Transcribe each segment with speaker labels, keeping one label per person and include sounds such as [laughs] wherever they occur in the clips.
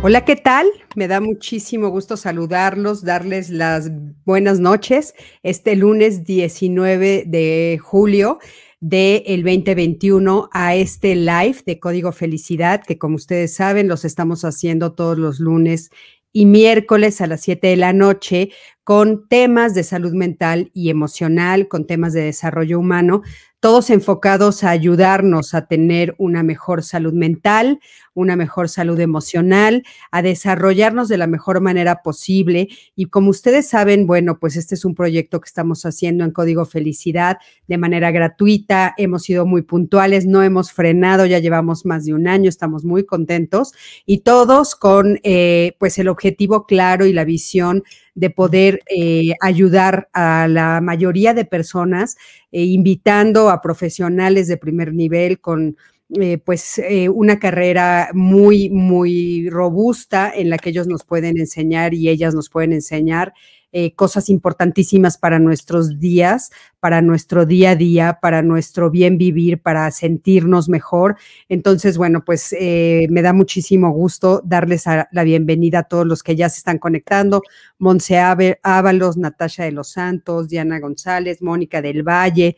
Speaker 1: Hola, ¿qué tal? Me da muchísimo gusto saludarlos, darles las buenas noches este lunes 19 de julio del 2021 a este live de Código Felicidad, que como ustedes saben, los estamos haciendo todos los lunes y miércoles a las 7 de la noche con temas de salud mental y emocional, con temas de desarrollo humano, todos enfocados a ayudarnos a tener una mejor salud mental, una mejor salud emocional, a desarrollarnos de la mejor manera posible. Y como ustedes saben, bueno, pues este es un proyecto que estamos haciendo en Código Felicidad de manera gratuita. Hemos sido muy puntuales, no hemos frenado, ya llevamos más de un año, estamos muy contentos y todos con eh, pues el objetivo claro y la visión de poder eh, ayudar a la mayoría de personas, eh, invitando a profesionales de primer nivel con eh, pues una carrera muy, muy robusta en la que ellos nos pueden enseñar y ellas nos pueden enseñar eh, cosas importantísimas para nuestros días, para nuestro día a día, para nuestro bien vivir, para sentirnos mejor. Entonces, bueno, pues eh, me da muchísimo gusto darles la bienvenida a todos los que ya se están conectando. Monse Ábalos, Natasha de los Santos, Diana González, Mónica del Valle.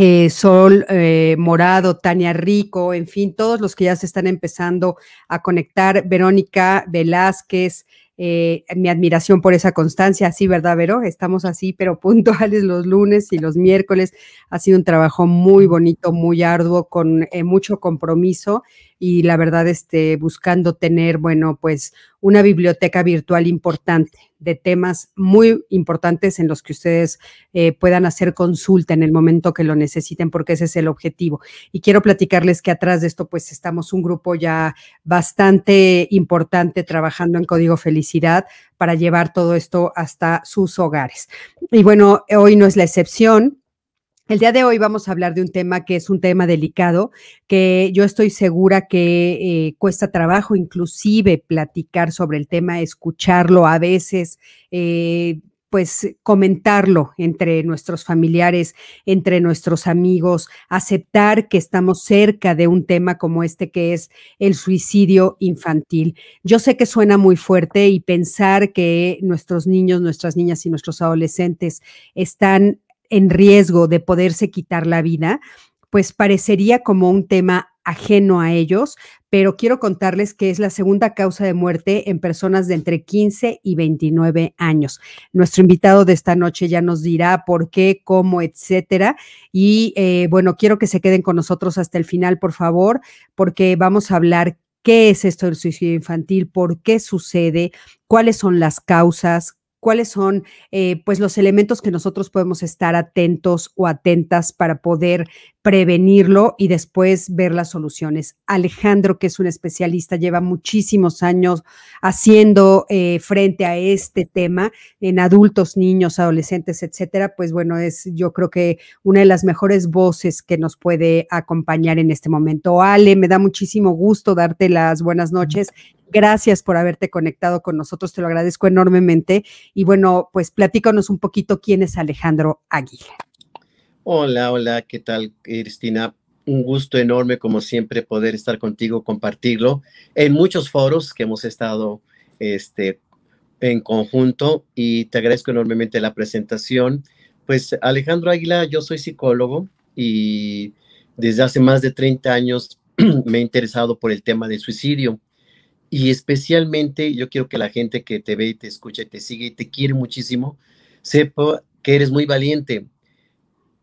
Speaker 1: Eh, Sol Morado, Tania Rico, en fin, todos los que ya se están empezando a conectar, Verónica Velázquez, eh, mi admiración por esa constancia, sí, ¿verdad, Vero? Estamos así, pero [laughs] puntuales los lunes y los miércoles. Ha sido un trabajo muy bonito, muy arduo, con eh, mucho compromiso y la verdad, este, buscando tener, bueno, pues una biblioteca virtual importante de temas muy importantes en los que ustedes eh, puedan hacer consulta en el momento que lo necesiten, porque ese es el objetivo. Y quiero platicarles que atrás de esto, pues estamos un grupo ya bastante importante trabajando en Código Felicidad para llevar todo esto hasta sus hogares. Y bueno, hoy no es la excepción. El día de hoy vamos a hablar de un tema que es un tema delicado, que yo estoy segura que eh, cuesta trabajo inclusive platicar sobre el tema, escucharlo a veces. Eh, pues comentarlo entre nuestros familiares, entre nuestros amigos, aceptar que estamos cerca de un tema como este que es el suicidio infantil. Yo sé que suena muy fuerte y pensar que nuestros niños, nuestras niñas y nuestros adolescentes están en riesgo de poderse quitar la vida, pues parecería como un tema ajeno a ellos, pero quiero contarles que es la segunda causa de muerte en personas de entre 15 y 29 años. Nuestro invitado de esta noche ya nos dirá por qué, cómo, etcétera. Y eh, bueno, quiero que se queden con nosotros hasta el final, por favor, porque vamos a hablar qué es esto del suicidio infantil, por qué sucede, cuáles son las causas, cuáles son eh, pues los elementos que nosotros podemos estar atentos o atentas para poder prevenirlo y después ver las soluciones. Alejandro, que es un especialista, lleva muchísimos años haciendo eh, frente a este tema en adultos, niños, adolescentes, etcétera. Pues bueno, es yo creo que una de las mejores voces que nos puede acompañar en este momento. Ale, me da muchísimo gusto darte las buenas noches Gracias por haberte conectado con nosotros, te lo agradezco enormemente. Y bueno, pues platícanos un poquito quién es Alejandro Aguila.
Speaker 2: Hola, hola, ¿qué tal, Cristina? Un gusto enorme, como siempre, poder estar contigo, compartirlo en muchos foros que hemos estado este, en conjunto y te agradezco enormemente la presentación. Pues Alejandro Águila, yo soy psicólogo y desde hace más de 30 años [clears throat] me he interesado por el tema del suicidio. Y especialmente yo quiero que la gente que te ve y te escucha y te sigue y te quiere muchísimo, sepa que eres muy valiente.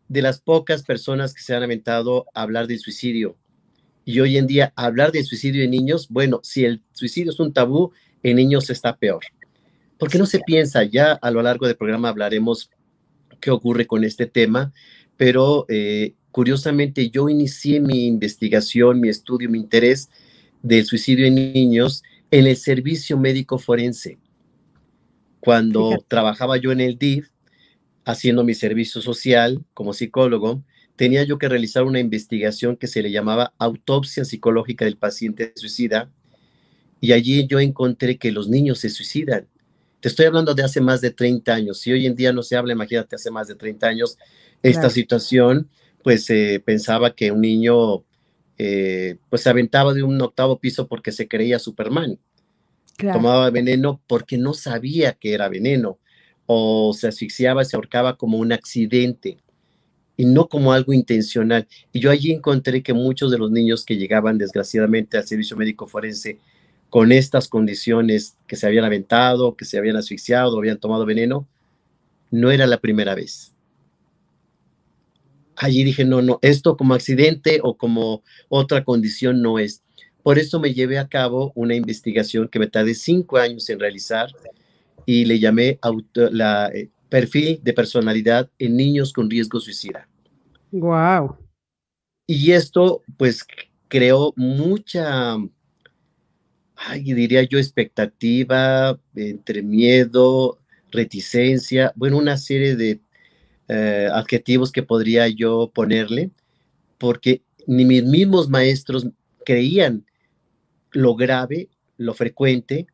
Speaker 2: De las pocas personas que se han aventado a hablar del suicidio. Y hoy en día hablar del suicidio en niños, bueno, si el suicidio es un tabú, en niños está peor. Porque no se piensa, ya a lo largo del programa hablaremos qué ocurre con este tema, pero eh, curiosamente yo inicié mi investigación, mi estudio, mi interés del suicidio en niños en el servicio médico forense. Cuando trabajaba yo en el DIF, haciendo mi servicio social como psicólogo, tenía yo que realizar una investigación que se le llamaba autopsia psicológica del paciente suicida y allí yo encontré que los niños se suicidan. Te estoy hablando de hace más de 30 años. Si hoy en día no se habla, imagínate, hace más de 30 años, esta situación, pues eh, pensaba que un niño eh, pues se aventaba de un octavo piso porque se creía Superman. Tomaba veneno porque no sabía que era veneno o se asfixiaba, se ahorcaba como un accidente y no como algo intencional. Y yo allí encontré que muchos de los niños que llegaban desgraciadamente al servicio médico forense con estas condiciones que se habían aventado, que se habían asfixiado, habían tomado veneno, no era la primera vez. Allí dije, no, no, esto como accidente o como otra condición no es. Por eso me llevé a cabo una investigación que me tardé cinco años en realizar y le llamé la, eh, perfil de personalidad en niños con riesgo suicida.
Speaker 1: Wow.
Speaker 2: Y esto, pues, creó mucha, ay, diría yo, expectativa entre miedo, reticencia, bueno, una serie de eh, adjetivos que podría yo ponerle, porque ni mis mismos maestros creían lo grave, lo frecuente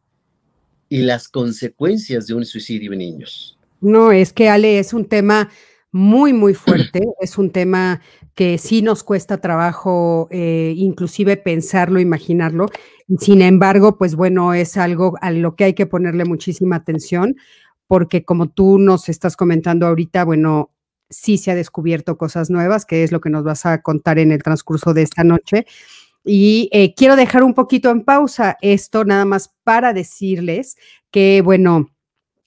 Speaker 2: y las consecuencias de un suicidio en niños.
Speaker 1: No, es que Ale es un tema muy, muy fuerte, [clears throat] es un tema que sí nos cuesta trabajo eh, inclusive pensarlo, imaginarlo. Sin embargo, pues bueno, es algo a lo que hay que ponerle muchísima atención, porque como tú nos estás comentando ahorita, bueno, sí se ha descubierto cosas nuevas, que es lo que nos vas a contar en el transcurso de esta noche. Y eh, quiero dejar un poquito en pausa esto, nada más para decirles que, bueno,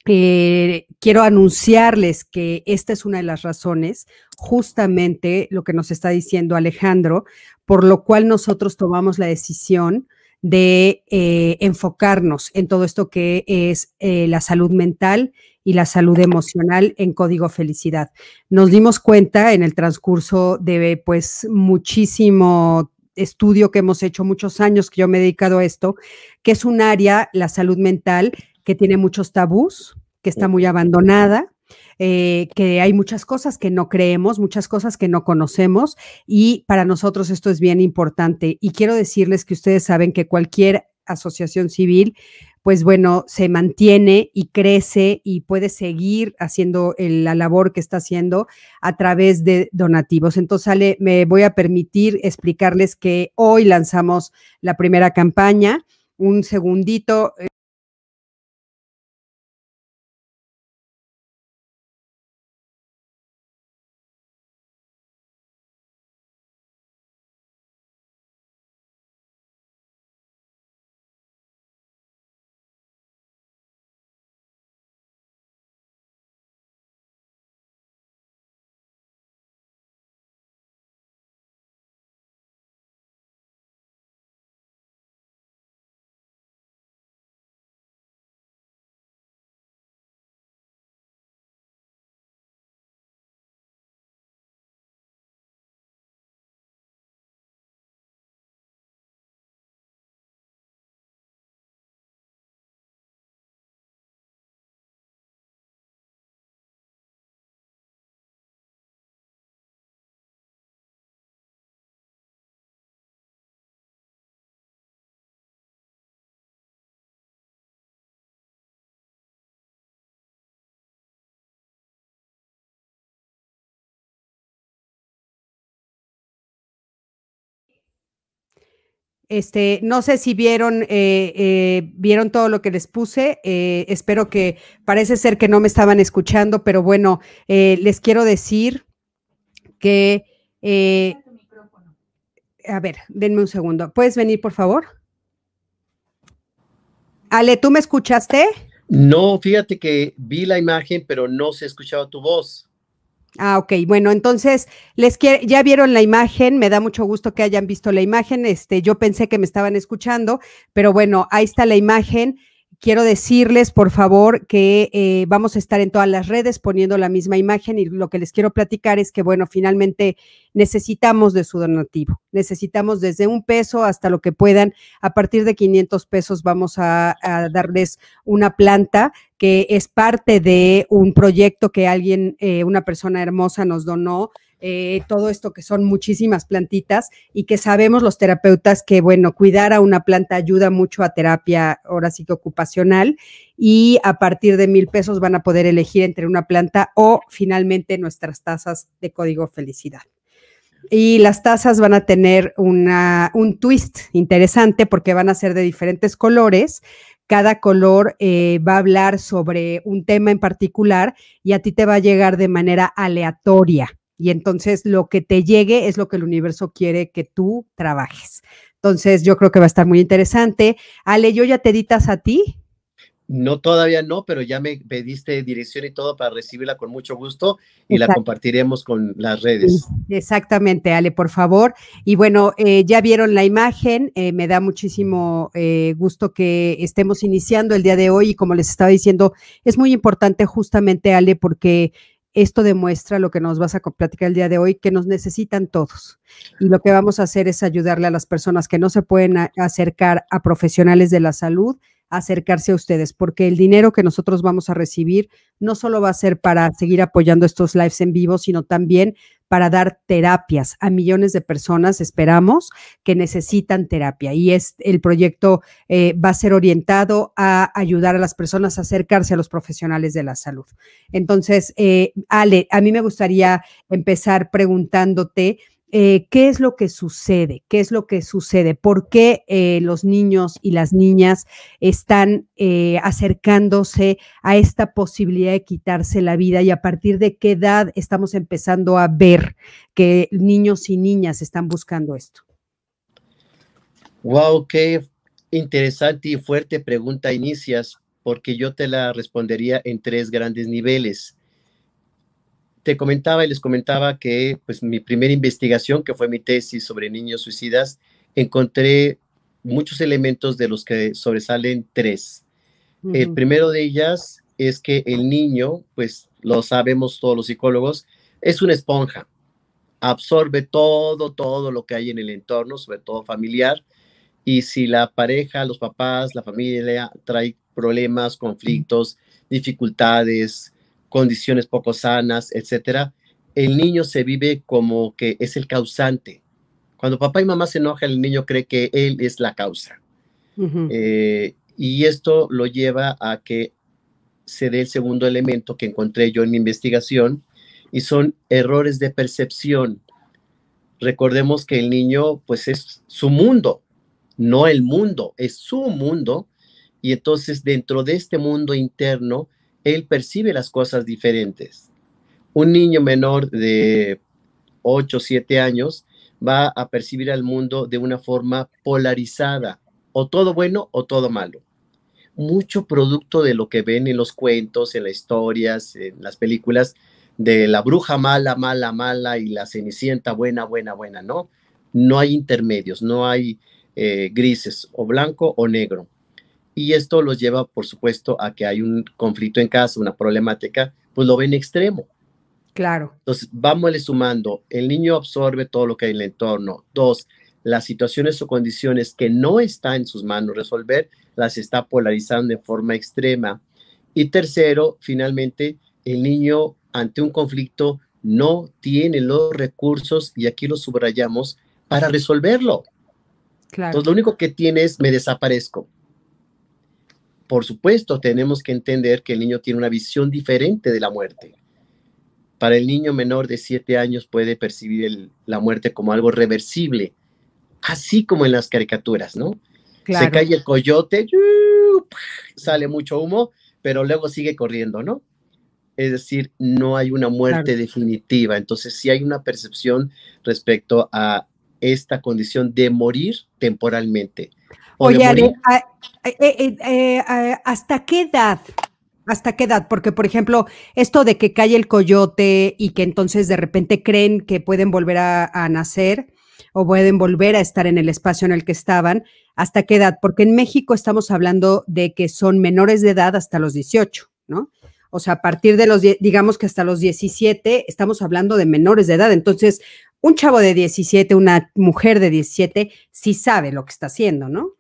Speaker 1: eh, quiero anunciarles que esta es una de las razones, justamente lo que nos está diciendo Alejandro, por lo cual nosotros tomamos la decisión de eh, enfocarnos en todo esto que es eh, la salud mental y la salud emocional en Código Felicidad. Nos dimos cuenta en el transcurso de pues muchísimo estudio que hemos hecho muchos años que yo me he dedicado a esto, que es un área, la salud mental, que tiene muchos tabús, que está muy abandonada, eh, que hay muchas cosas que no creemos, muchas cosas que no conocemos y para nosotros esto es bien importante. Y quiero decirles que ustedes saben que cualquier asociación civil, pues bueno, se mantiene y crece y puede seguir haciendo la labor que está haciendo a través de donativos. Entonces, me voy a permitir explicarles que hoy lanzamos la primera campaña. Un segundito. Este, no sé si vieron, eh, eh, vieron todo lo que les puse. Eh, espero que parece ser que no me estaban escuchando, pero bueno, les quiero decir que. a ver, denme un segundo. ¿Puedes venir, por favor? Ale, ¿tú me escuchaste?
Speaker 2: No, fíjate que vi la imagen, pero no se ha escuchado tu voz.
Speaker 1: Ah, ok. Bueno, entonces, les ya vieron la imagen, me da mucho gusto que hayan visto la imagen. Este, yo pensé que me estaban escuchando, pero bueno, ahí está la imagen. Quiero decirles, por favor, que eh, vamos a estar en todas las redes poniendo la misma imagen y lo que les quiero platicar es que, bueno, finalmente necesitamos de su donativo. Necesitamos desde un peso hasta lo que puedan. A partir de 500 pesos vamos a, darles una planta que es parte de un proyecto que alguien, eh, una persona hermosa nos donó eh, todo esto que son muchísimas plantitas y que sabemos los terapeutas que, bueno, cuidar a una planta ayuda mucho a terapia ahora sí que ocupacional y a partir de mil pesos van a poder elegir entre una planta o finalmente nuestras tazas de código felicidad. Y las tazas van a tener una, un twist interesante porque van a ser de diferentes colores, cada color eh, va a hablar sobre un tema en particular y a ti te va a llegar de manera aleatoria y entonces lo que te llegue es lo que el universo quiere que tú trabajes. Entonces yo creo que va a estar muy interesante. Ale, ¿yo ya te editas a ti?
Speaker 2: No, todavía no, pero ya me pediste dirección y todo para recibirla con mucho gusto y la compartiremos con las redes.
Speaker 1: Exactamente, Ale, por favor. Y bueno, eh, ya vieron la imagen, eh, me da muchísimo eh, gusto que estemos iniciando el día de hoy y como les estaba diciendo, es muy importante justamente, Ale, porque esto demuestra lo que nos vas a platicar el día de hoy, que nos necesitan todos. Y lo que vamos a hacer es ayudarle a las personas que no se pueden acercar a profesionales de la salud, acercarse a ustedes, porque el dinero que nosotros vamos a recibir no solo va a ser para seguir apoyando estos lives en vivo, sino también para dar terapias a millones de personas, esperamos, que necesitan terapia. Y es, el proyecto eh, va a ser orientado a ayudar a las personas a acercarse a los profesionales de la salud. Entonces, eh, Ale, a mí me gustaría empezar preguntándote, eh, qué es lo que sucede, qué es lo que sucede, por qué eh, los niños y las niñas están eh, acercándose a esta posibilidad de quitarse la vida y a partir de qué edad estamos empezando a ver que niños y niñas están buscando esto.
Speaker 2: Wow, qué interesante y fuerte pregunta inicias, porque yo te la respondería en tres grandes niveles te comentaba y les comentaba que pues mi primera investigación, que fue mi tesis sobre niños suicidas, encontré muchos elementos de los que sobresalen tres. El primero de ellas es que el niño, pues lo sabemos todos los psicólogos, es una esponja. Absorbe todo, todo lo que hay en el entorno, sobre todo familiar. Y si la pareja, los papás, la familia trae problemas, conflictos, dificultades, condiciones poco sanas, etcétera, el niño se vive como que es el causante. Cuando papá y mamá se enojan, el niño cree que él es la causa. Eh, y esto lo lleva a que se dé el segundo elemento que encontré yo en mi investigación, y son errores de percepción. Recordemos que el niño, pues es su mundo, no el mundo, es su mundo, y entonces dentro de este mundo interno él percibe las cosas diferentes. Un niño menor de 8 o 7 años va a percibir al mundo de una forma polarizada, o todo bueno o todo malo. Mucho producto de lo que ven en los cuentos, en las historias, en las películas, de la bruja mala, mala, mala y la cenicienta buena, buena, buena, ¿no? No hay intermedios, no hay eh, grises, o blanco o negro y esto los lleva, por supuesto, a que hay un conflicto en casa, una problemática, pues lo ven extremo.
Speaker 1: Claro.
Speaker 2: Entonces, vámonos sumando, el niño absorbe todo lo que hay en el entorno. Dos, las situaciones o condiciones que no está en sus manos resolver, las está polarizando de forma extrema. Y tercero, finalmente, el niño ante un conflicto no tiene los recursos, y aquí lo subrayamos, para resolverlo. Claro. Entonces, lo único que tiene es me desaparezco por supuesto, tenemos que entender que el niño tiene una visión diferente de la muerte. Para el niño menor de 7 años puede percibir la muerte como algo reversible, así como en las caricaturas, ¿no? Se cae el coyote, sale mucho humo, pero luego sigue corriendo, ¿no? Es decir, no hay una muerte definitiva. Entonces, sí hay una percepción respecto a esta condición de morir temporalmente.
Speaker 1: Oye, eh, eh, eh, ¿hasta qué edad? ¿Hasta qué edad? Porque, por ejemplo, esto de que cae el coyote y que entonces de repente creen que pueden volver a, nacer, o pueden volver a estar en el espacio en el que estaban. ¿Hasta qué edad? Porque en México estamos hablando de que son menores de edad hasta los 18, ¿no? O sea, a partir de los, digamos que hasta los 17, estamos hablando de menores de edad. Entonces, un chavo de 17, una mujer de 17, sí sabe lo que está haciendo, ¿no?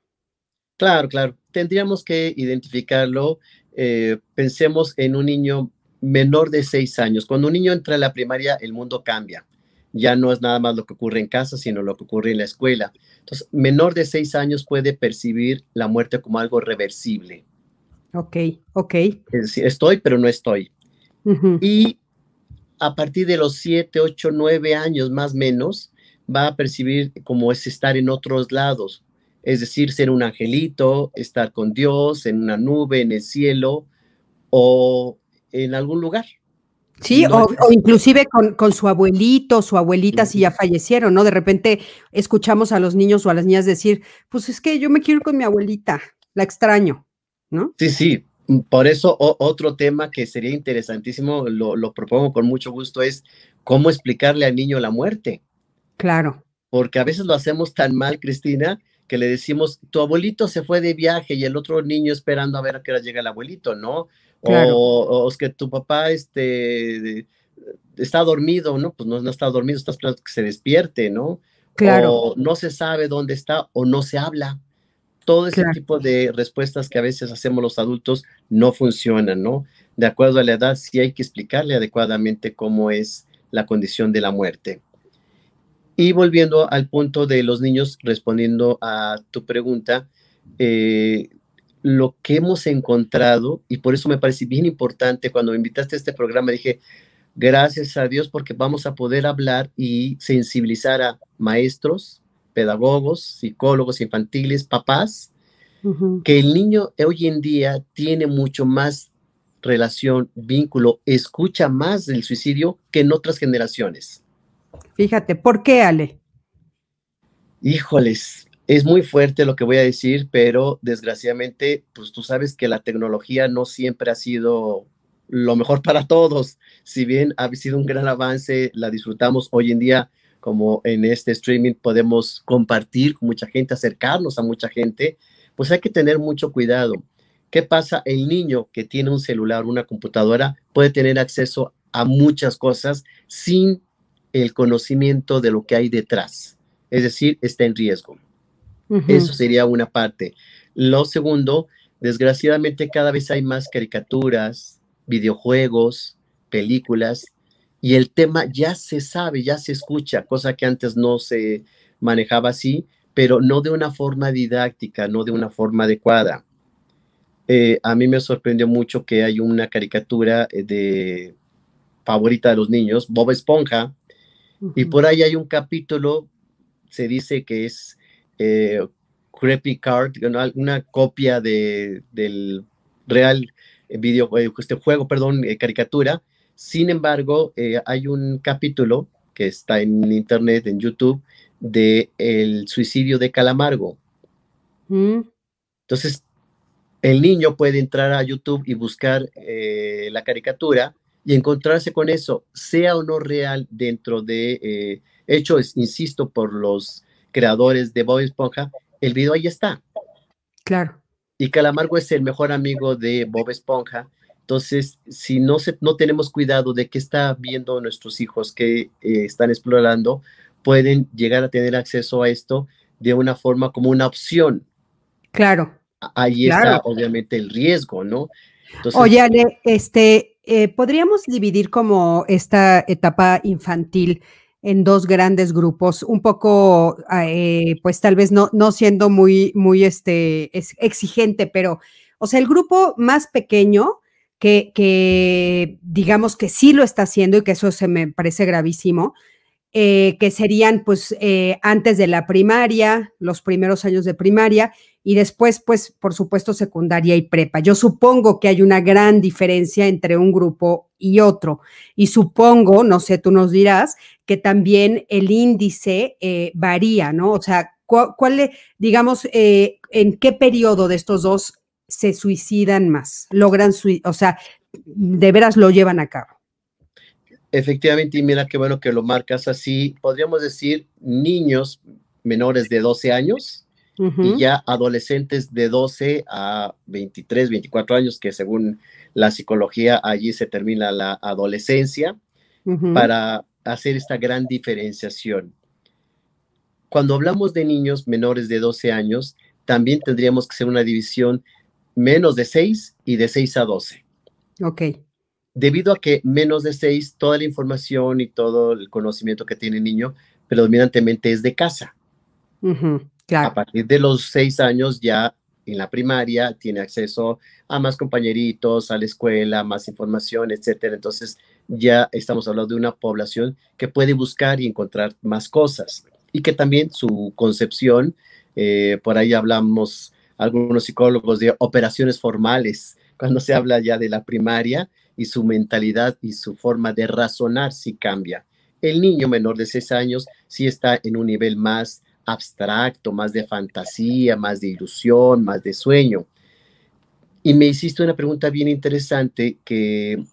Speaker 2: Claro, claro. Tendríamos que identificarlo. Eh, pensemos en un niño menor de seis años. Cuando un niño entra a la primaria, el mundo cambia. Ya no es nada más lo que ocurre en casa, sino lo que ocurre en la escuela. Entonces, menor de seis años puede percibir la muerte como algo reversible.
Speaker 1: Ok, ok.
Speaker 2: Es decir, estoy, pero no estoy. Y a partir de los siete, ocho, nueve años más o menos, va a percibir como es estar en otros lados. Es decir, ser un angelito, estar con Dios, en una nube, en el cielo o en algún lugar.
Speaker 1: Sí, o, inclusive con, su abuelito, su abuelita, si ya fallecieron, ¿no? De repente escuchamos a los niños o a las niñas decir, pues es que yo me quiero ir con mi abuelita, la extraño, ¿no?
Speaker 2: Sí, sí. Por eso otro tema que sería interesantísimo, lo, lo propongo con mucho gusto, es cómo explicarle al niño la muerte.
Speaker 1: Claro.
Speaker 2: Porque a veces lo hacemos tan mal, Cristina, que le decimos, tu abuelito se fue de viaje y el otro niño esperando a ver a qué hora llega el abuelito, ¿no? O, es que tu papá este, está dormido, ¿no? Pues no, no está dormido, estás esperando que se despierte, ¿no?
Speaker 1: Claro.
Speaker 2: O no se sabe dónde está o no se habla. Todo ese tipo de respuestas que a veces hacemos los adultos no funcionan, ¿no? De acuerdo a la edad, sí hay que explicarle adecuadamente cómo es la condición de la muerte. Y volviendo al punto de los niños, respondiendo a tu pregunta, eh, lo que hemos encontrado, y por eso me parece bien importante cuando me invitaste a este programa, dije, gracias a Dios porque vamos a poder hablar y sensibilizar a maestros, pedagogos, psicólogos infantiles, papás, que el niño hoy en día tiene mucho más relación, vínculo, escucha más del suicidio que en otras generaciones.
Speaker 1: Fíjate, ¿por qué, Ale?
Speaker 2: Híjoles, es muy fuerte lo que voy a decir, pero desgraciadamente, pues tú sabes que la tecnología no siempre ha sido lo mejor para todos. Si bien ha sido un gran avance, la disfrutamos hoy en día, como en este streaming podemos compartir con mucha gente, acercarnos a mucha gente, pues hay que tener mucho cuidado. ¿Qué pasa? El niño que tiene un celular, una computadora, puede tener acceso a muchas cosas sin el conocimiento de lo que hay detrás. Es decir, está en riesgo. Eso sería una parte. Lo segundo, desgraciadamente cada vez hay más caricaturas, videojuegos, películas, y el tema ya se sabe, ya se escucha, cosa que antes no se manejaba así, pero no de una forma didáctica, no de una forma adecuada. Eh, a mí me sorprendió mucho que hay una caricatura eh, de favorita de los niños, Bob Esponja, y por ahí hay un capítulo, se dice que es eh, Creepy Card, una copia de, del real video, eh, este juego, perdón, eh, caricatura. Sin embargo, eh, hay un capítulo que está en internet, en YouTube, de el suicidio de Calamargo. Mm. Entonces, el niño puede entrar a YouTube y buscar la caricatura y encontrarse con eso, sea o no real dentro de hechos, insisto, por los creadores de Bob Esponja, el video ahí está.
Speaker 1: Claro.
Speaker 2: Y Calamargo es el mejor amigo de Bob Esponja. Entonces, si no, se, no tenemos cuidado de qué está viendo nuestros hijos que eh, están explorando, pueden llegar a tener acceso a esto de una forma como una opción.
Speaker 1: Claro.
Speaker 2: Ahí está obviamente el riesgo, ¿no?
Speaker 1: Oye, Ale, este, eh, podríamos dividir como esta etapa infantil en dos grandes grupos, un poco, eh, pues tal vez no, no siendo muy, muy este, exigente, pero, o sea, el grupo más pequeño, que, que, digamos que sí lo está haciendo y que eso se me parece gravísimo, eh, que serían pues eh, antes de la primaria, los primeros años de primaria, y después, pues, por supuesto, secundaria y prepa. Yo supongo que hay una gran diferencia entre un grupo y otro. Y supongo, no sé, tú nos dirás, que también el índice eh, varía, ¿no? O sea, ¿cuál, digamos, en qué periodo de estos dos se suicidan más? Logran, o sea, de veras lo llevan a cabo.
Speaker 2: Efectivamente, y mira qué bueno que lo marcas así. Podríamos decir niños menores de 12 años y ya adolescentes de 12 a 23, 24 años, que según la psicología allí se termina la adolescencia, para hacer esta gran diferenciación. Cuando hablamos de niños menores de 12 años, también tendríamos que hacer una división menos de 6 y de 6 a 12.
Speaker 1: Ok
Speaker 2: debido a que menos de seis, toda la información y todo el conocimiento que tiene el niño predominantemente es de casa. A partir de los seis años ya en la primaria tiene acceso a más compañeritos, a la escuela, más información, etcétera. Entonces ya estamos hablando de una población que puede buscar y encontrar más cosas y que también su concepción, eh, por ahí hablamos algunos psicólogos de operaciones formales, cuando se habla ya de la primaria, y su mentalidad y su forma de razonar sí cambia. El niño menor de 6 años sí está en un nivel más abstracto, más de fantasía, más de ilusión, más de sueño. Y me hiciste una pregunta bien interesante que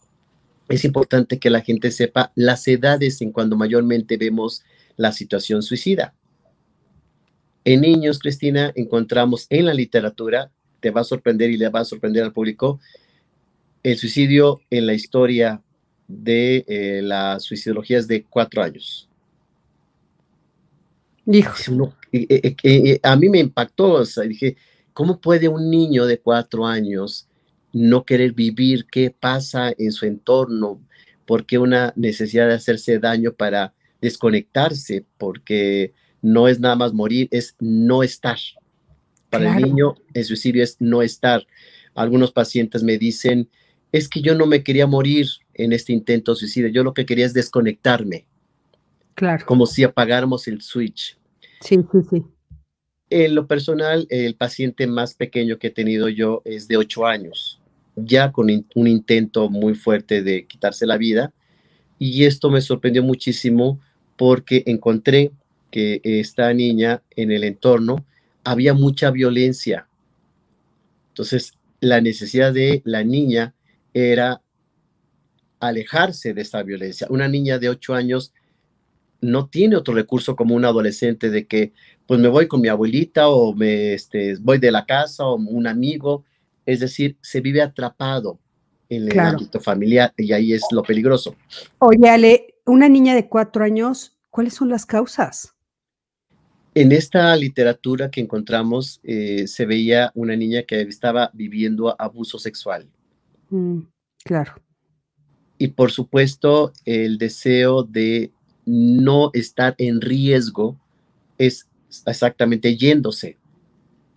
Speaker 2: es importante que la gente sepa las edades en cuando mayormente vemos la situación suicida. En niños, Cristina, encontramos en la literatura, te va a sorprender y le va a sorprender al público, el suicidio en la historia de eh, la suicidología es de cuatro años. Eh, eh, a mí me impactó, o sea, dije, ¿cómo puede un niño de cuatro años no querer vivir? ¿Qué pasa en su entorno? ¿Por qué una necesidad de hacerse daño para desconectarse? Porque no es nada más morir, es no estar. Para el niño, el suicidio es no estar. Algunos pacientes me dicen, es que yo no me quería morir en este intento suicida, yo lo que quería es desconectarme.
Speaker 1: Claro.
Speaker 2: Como si apagáramos el switch.
Speaker 1: Sí, sí, sí.
Speaker 2: En lo personal, el paciente más pequeño que he tenido yo es de ocho años, ya con un intento muy fuerte de quitarse la vida. Y esto me sorprendió muchísimo porque encontré que esta niña en el entorno había mucha violencia. Entonces, la necesidad de la niña era alejarse de esta violencia. Una niña de ocho años no tiene otro recurso como un adolescente de que pues me voy con mi abuelita o me este, voy de la casa o un amigo. Es decir, se vive atrapado en el ámbito familiar y ahí es lo peligroso.
Speaker 1: Oye, Ale, una niña de cuatro años, ¿cuáles son las causas?
Speaker 2: En esta literatura que encontramos eh, se veía una niña que estaba viviendo abuso sexual.
Speaker 1: Mm, claro.
Speaker 2: Y por supuesto, el deseo de no estar en riesgo es exactamente yéndose.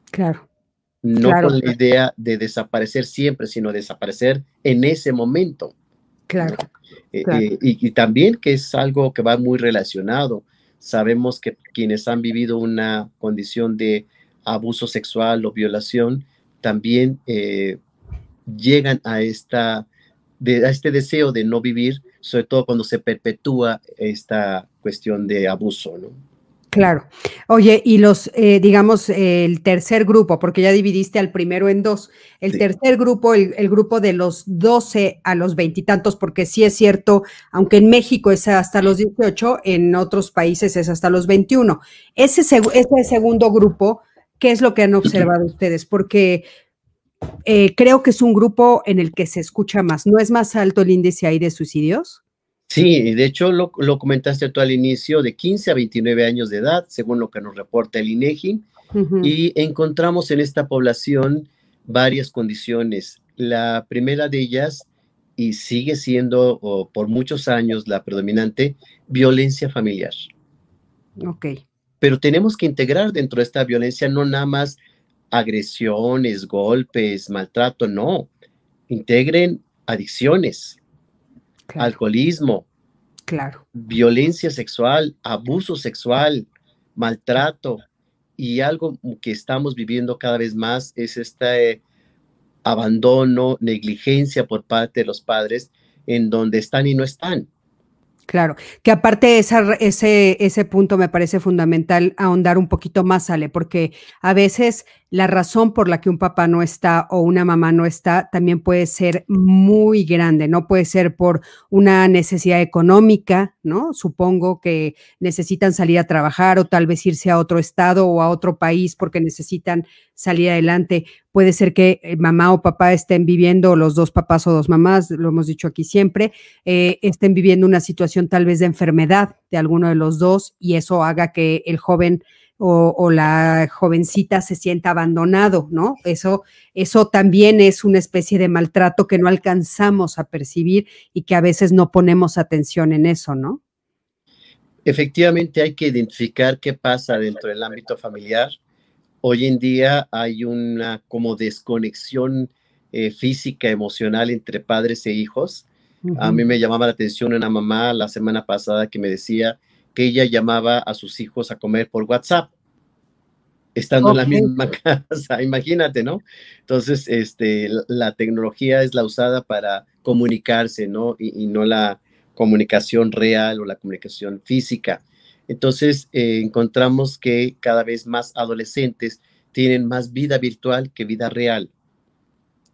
Speaker 1: Claro.
Speaker 2: No con la idea de desaparecer siempre, sino desaparecer en ese momento.
Speaker 1: Claro.
Speaker 2: Eh, eh, y, también que es algo que va muy relacionado. Sabemos que quienes han vivido una condición de abuso sexual o violación también eh, llegan a, esta, de, a este deseo de no vivir, sobre todo cuando se perpetúa esta cuestión de abuso, ¿no?
Speaker 1: Claro. Oye, y los, eh, digamos, el tercer grupo, porque ya dividiste al primero en dos, el tercer grupo, el, grupo de los 12 a los veintitantos, porque sí es cierto, aunque en México es hasta los 18, en otros países es hasta los 21. Ese, ese segundo grupo, ¿qué es lo que han observado ustedes? Porque eh, creo que es un grupo en el que se escucha más. ¿No es más alto el índice ahí de suicidios?
Speaker 2: Sí, de hecho lo, comentaste tú al inicio, de 15 a 29 años de edad, según lo que nos reporta el INEGI, y encontramos en esta población varias condiciones. La primera de ellas, y sigue siendo por muchos años la predominante, violencia familiar.
Speaker 1: Ok.
Speaker 2: Pero tenemos que integrar dentro de esta violencia no nada más agresiones, golpes, maltrato, no. Integren adicciones, alcoholismo,
Speaker 1: claro.
Speaker 2: violencia sexual, abuso sexual, maltrato. Y algo que estamos viviendo cada vez más es este abandono, negligencia por parte de los padres en donde están y no están.
Speaker 1: Claro, que aparte ese, ese punto me parece fundamental ahondar un poquito más, Ale, porque a veces la razón por la que un papá no está o una mamá no está también puede ser muy grande, ¿no? Puede ser por una necesidad económica, ¿no? Supongo que necesitan salir a trabajar o tal vez irse a otro estado o a otro país porque necesitan salir adelante. Puede ser que eh, mamá o papá estén viviendo, los dos papás o dos mamás, lo hemos dicho aquí siempre, eh, estén viviendo una situación tal vez de enfermedad de alguno de los dos y eso haga que el joven o, la jovencita se sienta abandonado, ¿no? Eso, eso también es una especie de maltrato que no alcanzamos a percibir y que a veces no ponemos atención en eso, ¿no?
Speaker 2: Efectivamente hay que identificar qué pasa dentro del ámbito familiar. Hoy en día hay una como desconexión eh, física, emocional entre padres e hijos. A mí me llamaba la atención una mamá la semana pasada que me decía que ella llamaba a sus hijos a comer por WhatsApp, estando en la misma [laughs] casa, imagínate, ¿no? Entonces, este, la, tecnología es la usada para comunicarse, ¿no? Y, no la comunicación real o la comunicación física. Entonces, eh, encontramos que cada vez más adolescentes tienen más vida virtual que vida real.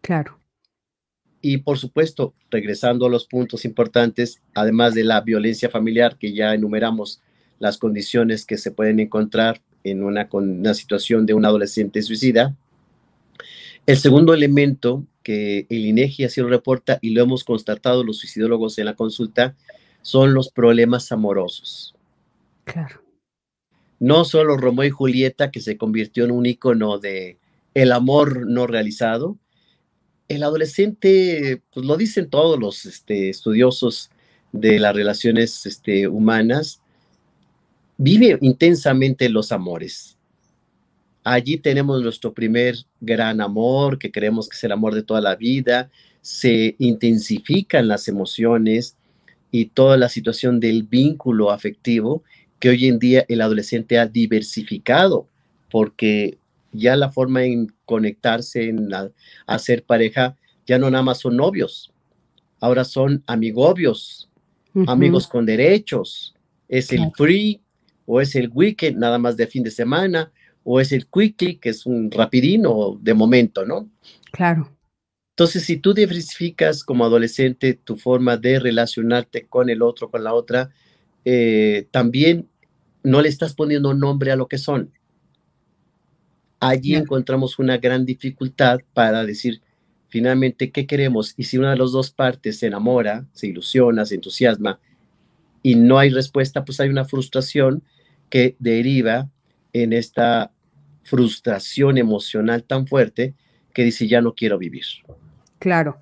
Speaker 1: Claro.
Speaker 2: Y por supuesto, regresando a los puntos importantes, además de la violencia familiar, que ya enumeramos las condiciones que se pueden encontrar en una, una situación de un adolescente suicida. El segundo elemento que el INEGI así lo reporta y lo hemos constatado los suicidólogos en la consulta son los problemas amorosos.
Speaker 1: Claro.
Speaker 2: No solo Romeo y Julieta, que se convirtió en un icono de el amor no realizado, el adolescente, pues lo dicen todos los este, estudiosos de las relaciones este, humanas, vive intensamente los amores. Allí tenemos nuestro primer gran amor, que creemos que es el amor de toda la vida, se intensifican las emociones y toda la situación del vínculo afectivo que hoy en día el adolescente ha diversificado, porque ya la forma en conectarse, en hacer pareja, ya no nada más son novios, ahora son amigobios, amigos con derechos, es el free, o es el weekend nada más de fin de semana, o es el quickly, que es un rapidino de momento, ¿no?
Speaker 1: Claro.
Speaker 2: Entonces, si tú diversificas como adolescente tu forma de relacionarte con el otro, con la otra, eh, también no le estás poniendo nombre a lo que son allí encontramos una gran dificultad para decir finalmente qué queremos y si una de las dos partes se enamora, se ilusiona, se entusiasma y no hay respuesta, pues hay una frustración que deriva en esta frustración emocional tan fuerte que dice ya no quiero vivir.
Speaker 1: Claro.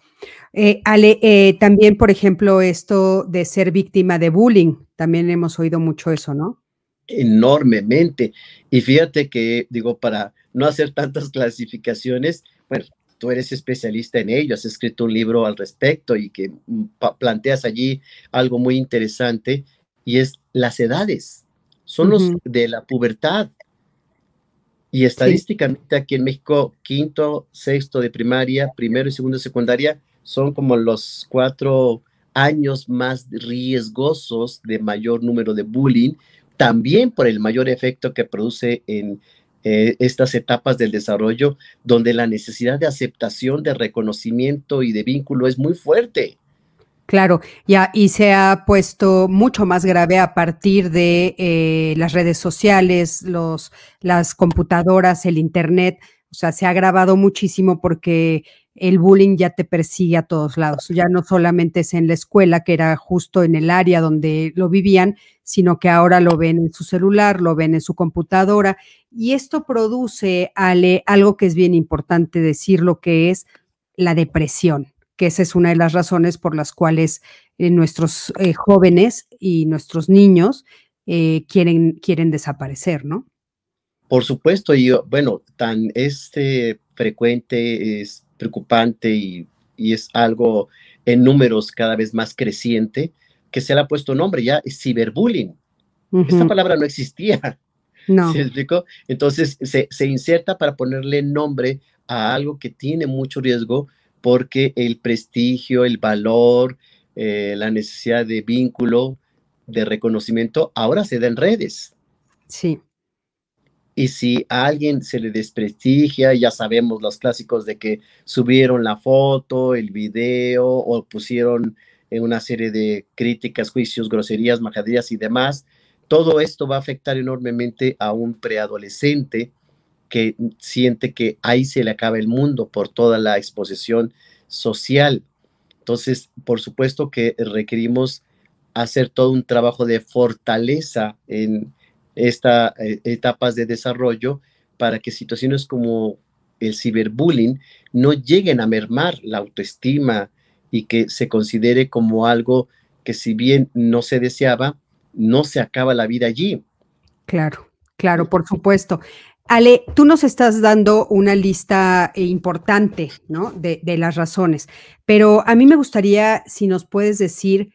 Speaker 1: Eh, Ale, eh, también, por ejemplo, esto de ser víctima de bullying, también hemos oído mucho eso, ¿no?
Speaker 2: Enormemente. Y fíjate que, digo, para no hacer tantas clasificaciones, bueno, tú eres especialista en ello, has escrito un libro al respecto y que mm, planteas allí algo muy interesante y es las edades, son los de la pubertad. Y estadísticamente aquí en México, quinto, sexto de primaria, primero y segundo de secundaria, son como los cuatro años más riesgosos de mayor número de bullying, también por el mayor efecto que produce en eh, estas etapas del desarrollo donde la necesidad de aceptación, de reconocimiento y de vínculo es muy fuerte.
Speaker 1: Claro, ya, y se ha puesto mucho más grave a partir de eh, las redes sociales, los, las computadoras, el Internet. O sea, se ha agravado muchísimo porque el bullying ya te persigue a todos lados. Ya no solamente es en la escuela, que era justo en el área donde lo vivían, sino que ahora lo ven en su celular, lo ven en su computadora. Y esto produce, Ale, algo que es bien importante decir, lo que es la depresión, que esa es una de las razones por las cuales eh, nuestros eh, jóvenes y nuestros niños eh, quieren, quieren desaparecer, ¿no?
Speaker 2: Por supuesto, y bueno, tan este frecuente es preocupante y, es algo en números cada vez más creciente, que se le ha puesto nombre ya, ciberbullying. Esta palabra no existía.
Speaker 1: No.
Speaker 2: ¿Se explicó? Entonces se, se, inserta para ponerle nombre a algo que tiene mucho riesgo porque el prestigio, el valor, eh, la necesidad de vínculo, de reconocimiento, ahora se da en redes.
Speaker 1: Sí.
Speaker 2: Y si a alguien se le desprestigia, ya sabemos los clásicos de que subieron la foto, el video o pusieron en una serie de críticas, juicios, groserías, majaderías y demás, todo esto va a afectar enormemente a un preadolescente que siente que ahí se le acaba el mundo por toda la exposición social. Entonces, por supuesto que requerimos hacer todo un trabajo de fortaleza en estas eh, etapas de desarrollo para que situaciones como el ciberbullying no lleguen a mermar la autoestima y que se considere como algo que si bien no se deseaba, no se acaba la vida allí.
Speaker 1: Claro, claro, por supuesto. Ale, tú nos estás dando una lista eh, importante, ¿no? De, de, las razones, pero a mí me gustaría si nos puedes decir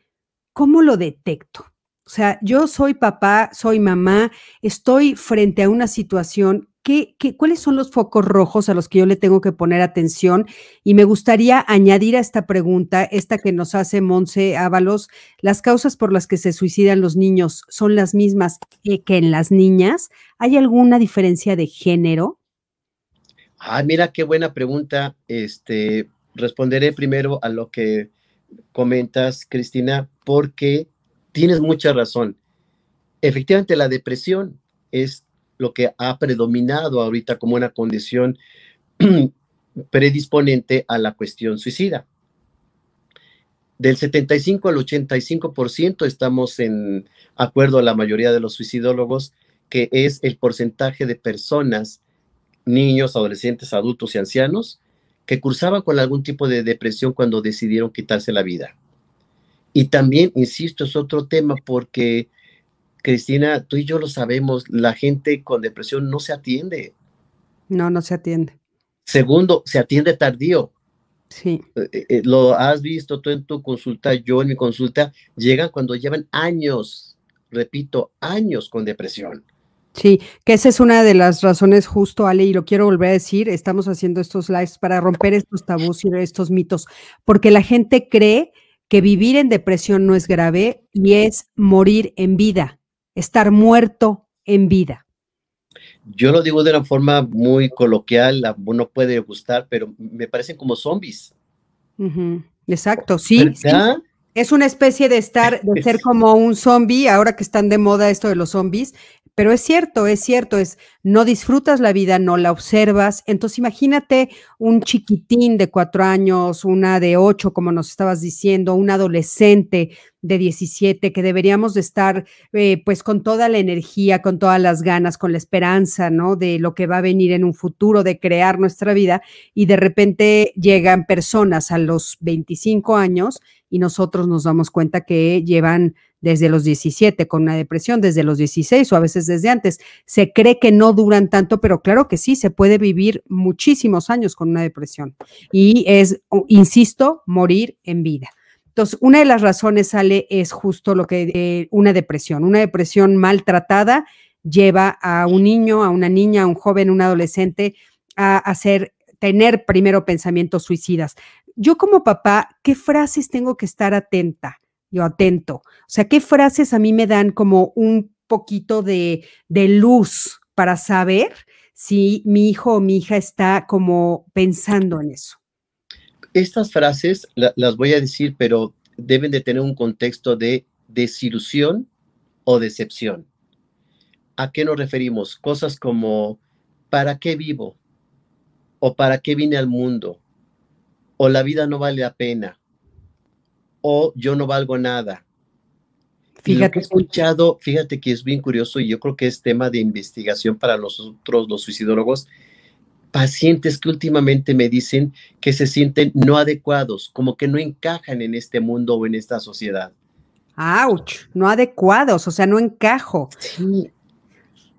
Speaker 1: cómo lo detecto. O sea, yo soy papá, soy mamá, estoy frente a una situación. ¿Qué, qué, cuáles son los focos rojos a los que yo le tengo que poner atención? Y me gustaría añadir a esta pregunta, esta que nos hace Monse Ábalos, ¿las causas por las que se suicidan los niños son las mismas que en las niñas? ¿Hay alguna diferencia de género?
Speaker 2: Ah, mira qué buena pregunta. Este, responderé primero a lo que comentas, Cristina, porque tienes mucha razón. Efectivamente, la depresión es lo que ha predominado ahorita como una condición [clears throat] predisponente a la cuestión suicida. Del 75 al 85% estamos en acuerdo a la mayoría de los suicidólogos que es el porcentaje de personas, niños, adolescentes, adultos y ancianos que cursaban con algún tipo de depresión cuando decidieron quitarse la vida. Y también, insisto, es otro tema porque, Cristina, tú y yo lo sabemos, la gente con depresión no se atiende.
Speaker 1: No, no se atiende.
Speaker 2: Segundo, se atiende tardío.
Speaker 1: Sí.
Speaker 2: Eh, eh, eh, lo has visto tú en tu consulta, yo en mi consulta, llegan cuando llevan años, repito, años con depresión.
Speaker 1: Sí, que esa es una de las razones justo, Ale, y lo quiero volver a decir, estamos haciendo estos lives para romper estos tabús y estos mitos, porque la gente cree que vivir en depresión no es grave y es morir en vida, estar muerto en vida.
Speaker 2: Yo lo digo de una forma muy coloquial, no puede gustar, pero me parecen como zombies.
Speaker 1: Exacto, sí, sí, Es una especie de estar, de ser como un zombie, ahora que están de moda esto de los zombies, pero es cierto, es cierto, es no disfrutas la vida, no la observas. Entonces imagínate un chiquitín de cuatro años, una de ocho, como nos estabas diciendo, un adolescente de 17, que deberíamos de estar eh, pues con toda la energía, con todas las ganas, con la esperanza, ¿no? De lo que va a venir en un futuro, de crear nuestra vida, y de repente llegan personas a los 25 años y nosotros nos damos cuenta que llevan desde los 17 con una depresión, desde los 16 o a veces desde antes. Se cree que no duran tanto, pero claro que sí, se puede vivir muchísimos años con una depresión. Y es, insisto, morir en vida. Entonces, una de las razones, sale es justo lo que eh, una depresión. Una depresión maltratada lleva a un niño, a una niña, a un joven, un adolescente a hacer, tener primero pensamientos suicidas. Yo como papá, ¿qué frases tengo que estar atenta? yo atento. O sea, ¿qué frases a mí me dan como un poquito de, luz para saber si mi hijo o mi hija está como pensando en eso?
Speaker 2: Estas frases las voy a decir, pero deben de tener un contexto de desilusión o decepción. ¿A qué nos referimos? Cosas como, ¿para qué vivo? ¿O para qué vine al mundo? ¿O la vida no vale la pena? o yo no valgo nada. Fíjate. que he escuchado, fíjate que es bien curioso y yo creo que es tema de investigación para nosotros, los suicidólogos, pacientes que últimamente me dicen que se sienten no adecuados, como que no encajan en este mundo o en esta sociedad.
Speaker 1: ¡Auch! No adecuados, o sea, no encajo. Sí.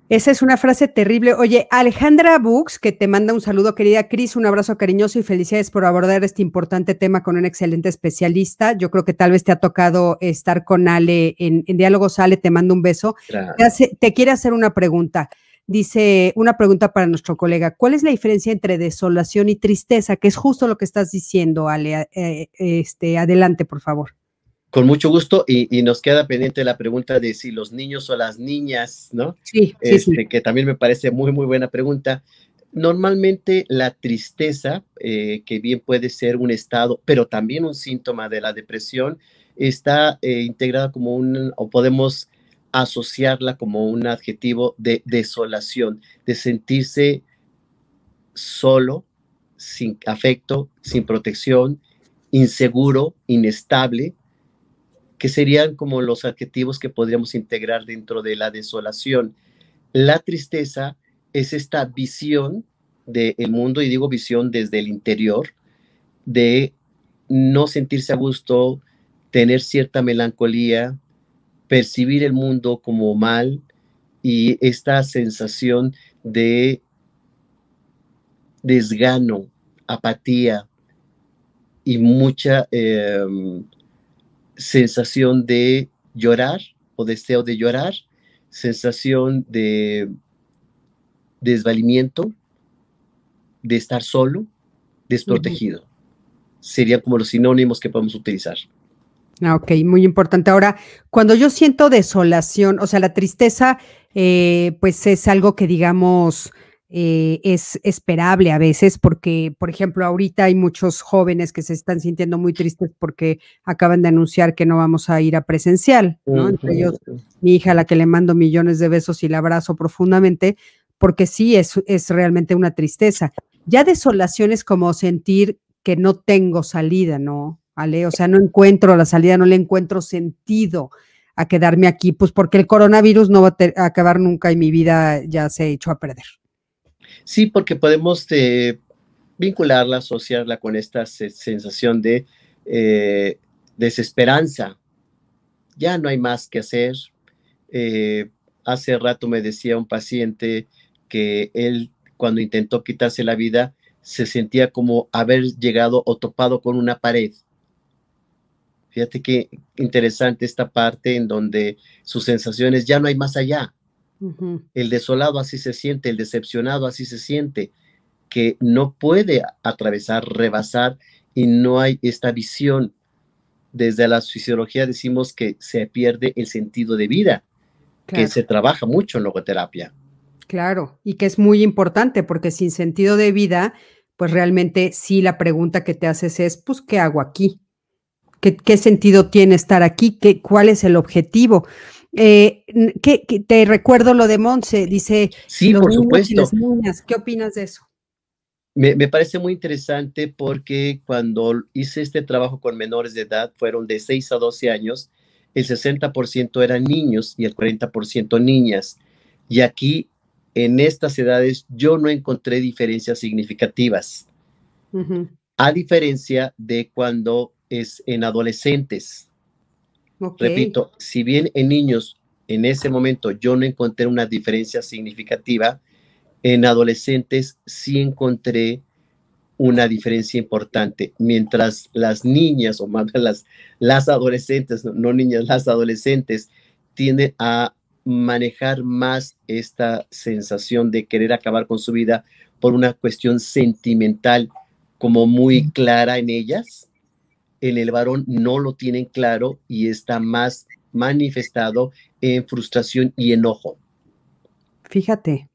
Speaker 1: Esa es una frase terrible. Oye, Alejandra Bux, que te manda un saludo, querida Cris, un abrazo cariñoso y felicidades por abordar este importante tema con un excelente especialista. Yo creo que tal vez te ha tocado estar con Ale en, Diálogos. Ale, te mando un beso. Te, te quiere hacer una pregunta. Dice una pregunta para nuestro colega. ¿Cuál es la diferencia entre desolación y tristeza? Que es justo lo que estás diciendo, Ale. Eh, este, adelante, por favor.
Speaker 2: Con mucho gusto y, nos queda pendiente la pregunta de si los niños o las niñas, ¿no?
Speaker 1: Sí, sí,
Speaker 2: este, que también me parece muy, muy buena pregunta. Normalmente la tristeza, eh, que bien puede ser un estado, pero también un síntoma de la depresión, está eh, integrada como un, o podemos asociarla como un adjetivo de desolación, de sentirse solo, sin afecto, sin protección, inseguro, inestable, que serían como los adjetivos que podríamos integrar dentro de la desolación. La tristeza es esta visión del mundo, y digo visión desde el interior, de no sentirse a gusto, tener cierta melancolía, percibir el mundo como mal y esta sensación de desgano, apatía y mucha em, sensación de llorar o deseo de llorar, sensación de desvalimiento, de estar solo, desprotegido. Serían como los sinónimos que podemos utilizar.
Speaker 1: Ah, ok, muy importante. Ahora, cuando yo siento desolación, o sea, la tristeza, eh, pues es algo que digamos eh, es esperable a veces, porque, por ejemplo, ahorita hay muchos jóvenes que se están sintiendo muy tristes porque acaban de anunciar que no vamos a ir a presencial, ¿no? Entre ellos, mi hija, a la que le mando millones de besos y la abrazo profundamente, porque sí es, es realmente una tristeza. Ya desolación es como sentir que no tengo salida, ¿no? O sea, no encuentro la salida, no le encuentro sentido a quedarme aquí, pues porque el coronavirus no va a, acabar nunca y mi vida ya se echó a perder.
Speaker 2: Sí, porque podemos eh, vincularla, asociarla con esta sensación de eh, desesperanza. Ya no hay más que hacer. Eh, hace rato me decía un paciente que él cuando intentó quitarse la vida se sentía como haber llegado o topado con una pared. Fíjate qué interesante esta parte en donde sus sensaciones ya no hay más allá. El desolado así se siente, el decepcionado así se siente, que no puede atravesar, rebasar y no hay esta visión. Desde la fisiología decimos que se pierde el sentido de vida, que se trabaja mucho en logoterapia.
Speaker 1: Claro, y que es muy importante porque sin sentido de vida, pues realmente sí la pregunta que te haces es, pues, ¿qué hago aquí? ¿Qué, sentido tiene estar aquí? ¿Qué, ¿Cuál es el objetivo? Eh, ¿qué, te recuerdo lo de Monse, dice.
Speaker 2: Sí, por supuesto.
Speaker 1: ¿Qué opinas de eso?
Speaker 2: Me, me, parece muy interesante porque cuando hice este trabajo con menores de edad, fueron de 6 a 12 años, el 60% eran niños y el 40% niñas. Y aquí en estas edades yo no encontré diferencias significativas. A diferencia de cuando es en adolescentes. Repito, si bien en niños en ese momento yo no encontré una diferencia significativa, en adolescentes sí encontré una diferencia importante. Mientras las niñas, o más las, las adolescentes, no niñas, las adolescentes, tienden a manejar más esta sensación de querer acabar con su vida por una cuestión sentimental como muy clara en ellas. En el varón no lo tienen claro y está más manifestado en frustración y enojo.
Speaker 1: Fíjate,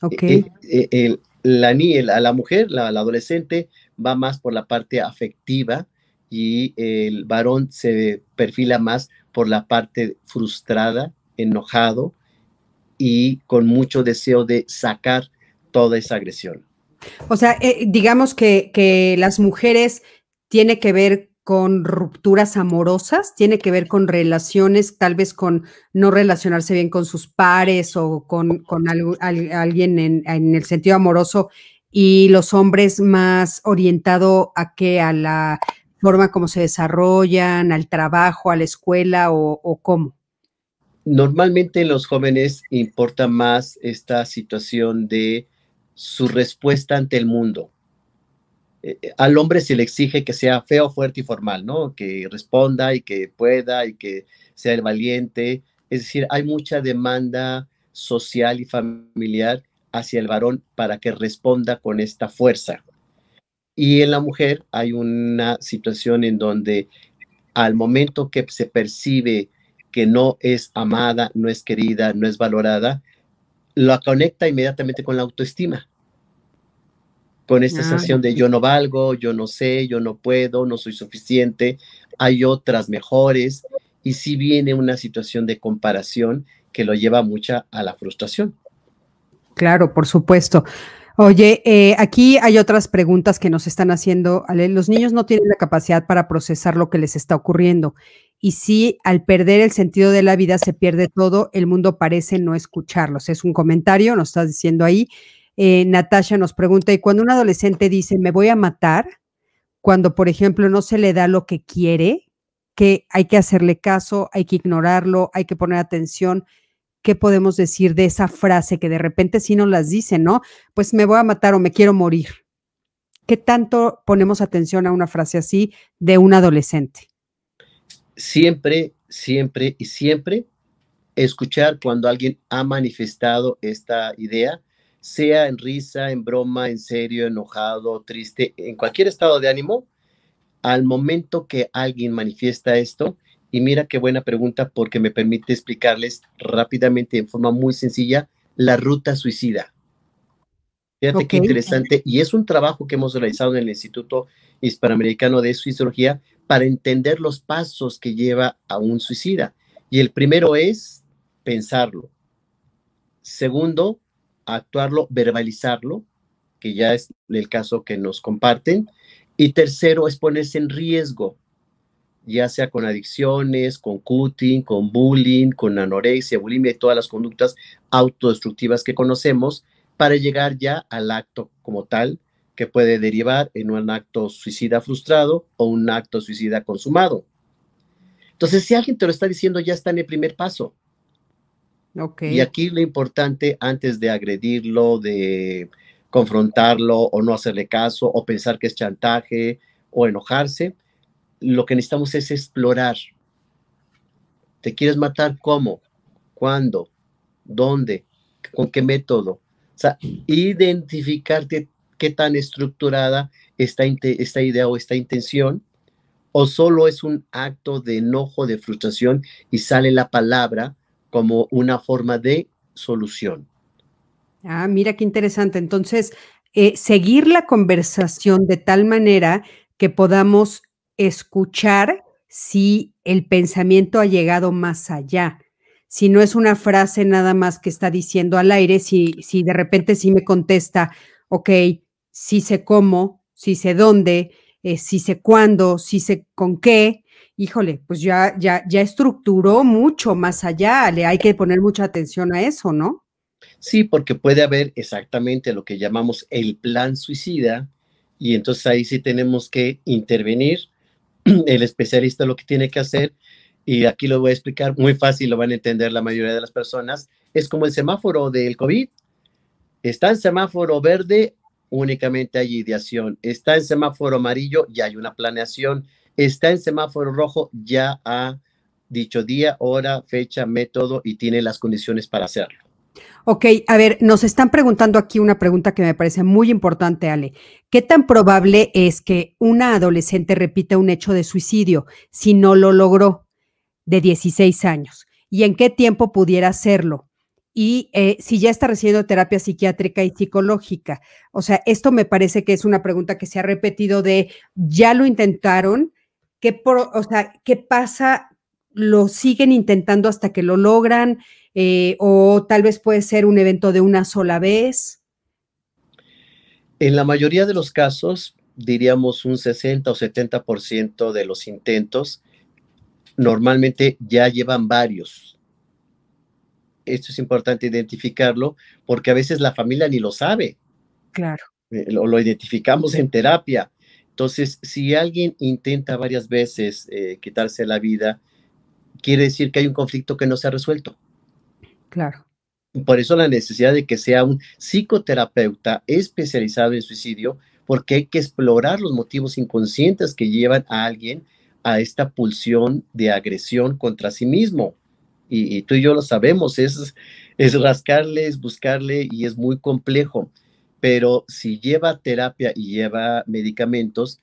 Speaker 1: ok.
Speaker 2: Eh, eh, el, la, la, la, mujer, la, la, adolescente, va más por la parte afectiva y el varón se perfila más por la parte frustrada enojado y con mucho deseo de sacar toda esa agresión.
Speaker 1: O sea, eh, digamos que, que las mujeres tiene que ver con rupturas amorosas, tiene que ver con relaciones, tal vez con no relacionarse bien con sus pares o con, con alguien en, en, el sentido amoroso, y los hombres más orientado a qué, a la forma como se desarrollan, al trabajo, a la escuela o, o cómo.
Speaker 2: Normalmente en los jóvenes importa más esta situación de su respuesta ante el mundo. Al hombre se le exige que sea feo, fuerte y formal, ¿no? Que responda y que pueda y que sea el valiente. Es decir, hay mucha demanda social y familiar hacia el varón para que responda con esta fuerza. Y en la mujer hay una situación en donde al momento que se percibe que no es amada, no es querida, no es valorada, la conecta inmediatamente con la autoestima. Con esta ah, sensación de yo no valgo, yo no sé, yo no puedo, no soy suficiente, hay otras mejores. Y si viene una situación de comparación que lo lleva mucha a la frustración.
Speaker 1: Claro, por supuesto. Oye, eh, aquí hay otras preguntas que nos están haciendo. Los niños no tienen la capacidad para procesar lo que les está ocurriendo. Y si al perder el sentido de la vida se pierde todo, el mundo parece no escucharlos. Es un comentario, nos estás diciendo ahí. Eh, Natasha nos pregunta, ¿y cuando un adolescente dice, me voy a matar? Cuando, por ejemplo, no se le da lo que quiere, que hay que hacerle caso, hay que ignorarlo, hay que poner atención qué podemos decir de esa frase que de repente sí nos las dice, ¿no? Pues me voy a matar o me quiero morir. ¿Qué tanto ponemos atención a una frase así de un adolescente?
Speaker 2: Siempre, siempre y siempre escuchar cuando alguien ha manifestado esta idea, sea en risa, en broma, en serio, enojado, triste, en cualquier estado de ánimo, al momento que alguien manifiesta esto, y mira qué buena pregunta porque me permite explicarles rápidamente, en forma muy sencilla, la ruta suicida. Fíjate qué interesante. Y es un trabajo que hemos realizado en el Instituto Hispanoamericano de Suicidología para entender los pasos que lleva a un suicida. Y el primero es pensarlo. Segundo, actuarlo, verbalizarlo, que ya es el caso que nos comparten. Y tercero es ponerse en riesgo ya sea con adicciones, con cutting, con bullying, con anorexia, bulimia y todas las conductas autodestructivas que conocemos para llegar ya al acto como tal que puede derivar en un acto suicida frustrado o un acto suicida consumado. Entonces, si alguien te lo está diciendo, ya está en el primer paso. Y aquí lo importante, antes de agredirlo, de confrontarlo o no hacerle caso o pensar que es chantaje o enojarse, lo que necesitamos es explorar. ¿Te quieres matar cómo? ¿Cuándo? ¿Dónde? ¿Con qué método? O sea, identificarte qué tan estructurada está esta idea o esta intención, o solo es un acto de enojo, de frustración y sale la palabra como una forma de solución.
Speaker 1: Ah, mira qué interesante. Entonces, eh, seguir la conversación de tal manera que podamos escuchar si el pensamiento ha llegado más allá. Si no es una frase nada más que está diciendo al aire, si, si de repente sí me contesta, ok, sí sé cómo, sí sé dónde, eh, sí sé cuándo, sí sé con qué, híjole, pues ya, ya, ya estructuró mucho más allá, le hay que poner mucha atención a eso, ¿no?
Speaker 2: Sí, porque puede haber exactamente lo que llamamos el plan suicida, y entonces ahí sí tenemos que intervenir [clears throat] el especialista lo que tiene que hacer, y aquí lo voy a explicar muy fácil, lo van a entender la mayoría de las personas, es como el semáforo del COVID. Está en semáforo verde, únicamente hay ideación. Está en semáforo amarillo, ya hay una planeación. Está en semáforo rojo, ya ha dicho día, hora, fecha, método y tiene las condiciones para hacerlo.
Speaker 1: Ok, a ver, nos están preguntando aquí una pregunta que me parece muy importante, Ale. ¿Qué tan probable es que una adolescente repita un hecho de suicidio si no lo logró de 16 años? ¿Y en qué tiempo pudiera hacerlo? Y eh, si ya está recibiendo terapia psiquiátrica y psicológica. O sea, esto me parece que es una pregunta que se ha repetido de, ya lo intentaron, ¿qué, o sea, ¿qué pasa? ¿Lo siguen intentando hasta que lo logran? Eh, o tal vez puede ser un evento de una sola vez?
Speaker 2: En la mayoría de los casos, diríamos un 60 o 70% de los intentos normalmente ya llevan varios. Esto es importante identificarlo porque a veces la familia ni lo sabe.
Speaker 1: Claro.
Speaker 2: Eh, lo, lo identificamos en terapia. Entonces, si alguien intenta varias veces eh, quitarse la vida, quiere decir que hay un conflicto que no se ha resuelto.
Speaker 1: Claro.
Speaker 2: Por eso la necesidad de que sea un psicoterapeuta especializado en suicidio, porque hay que explorar los motivos inconscientes que llevan a alguien a esta pulsión de agresión contra sí mismo. Y, tú y yo lo sabemos, es, es rascarle, es buscarle y es muy complejo. Pero si lleva terapia y lleva medicamentos,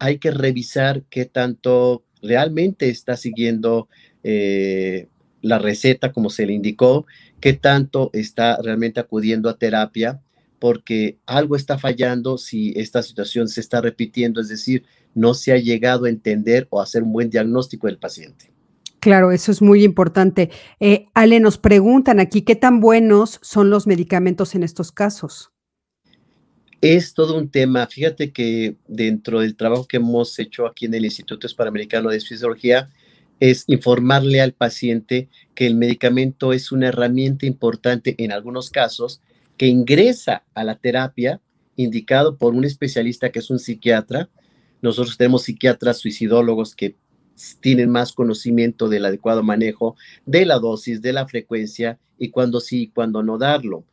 Speaker 2: hay que revisar qué tanto realmente está siguiendo eh, la receta como se le indicó, qué tanto está realmente acudiendo a terapia, porque algo está fallando si esta situación se está repitiendo, es decir, no se ha llegado a entender o hacer un buen diagnóstico del paciente.
Speaker 1: Claro, eso es muy importante. Eh, Ale, nos preguntan aquí, ¿qué tan buenos son los medicamentos en estos casos?
Speaker 2: Es todo un tema. Fíjate que dentro del trabajo que hemos hecho aquí en el Instituto Hispanoamericano de Fisiología, es informarle al paciente que el medicamento es una herramienta importante en algunos casos que ingresa a la terapia indicado por un especialista que es un psiquiatra. Nosotros tenemos psiquiatras suicidólogos que tienen más conocimiento del adecuado manejo de la dosis, de la frecuencia y cuándo sí y cuándo no darlo.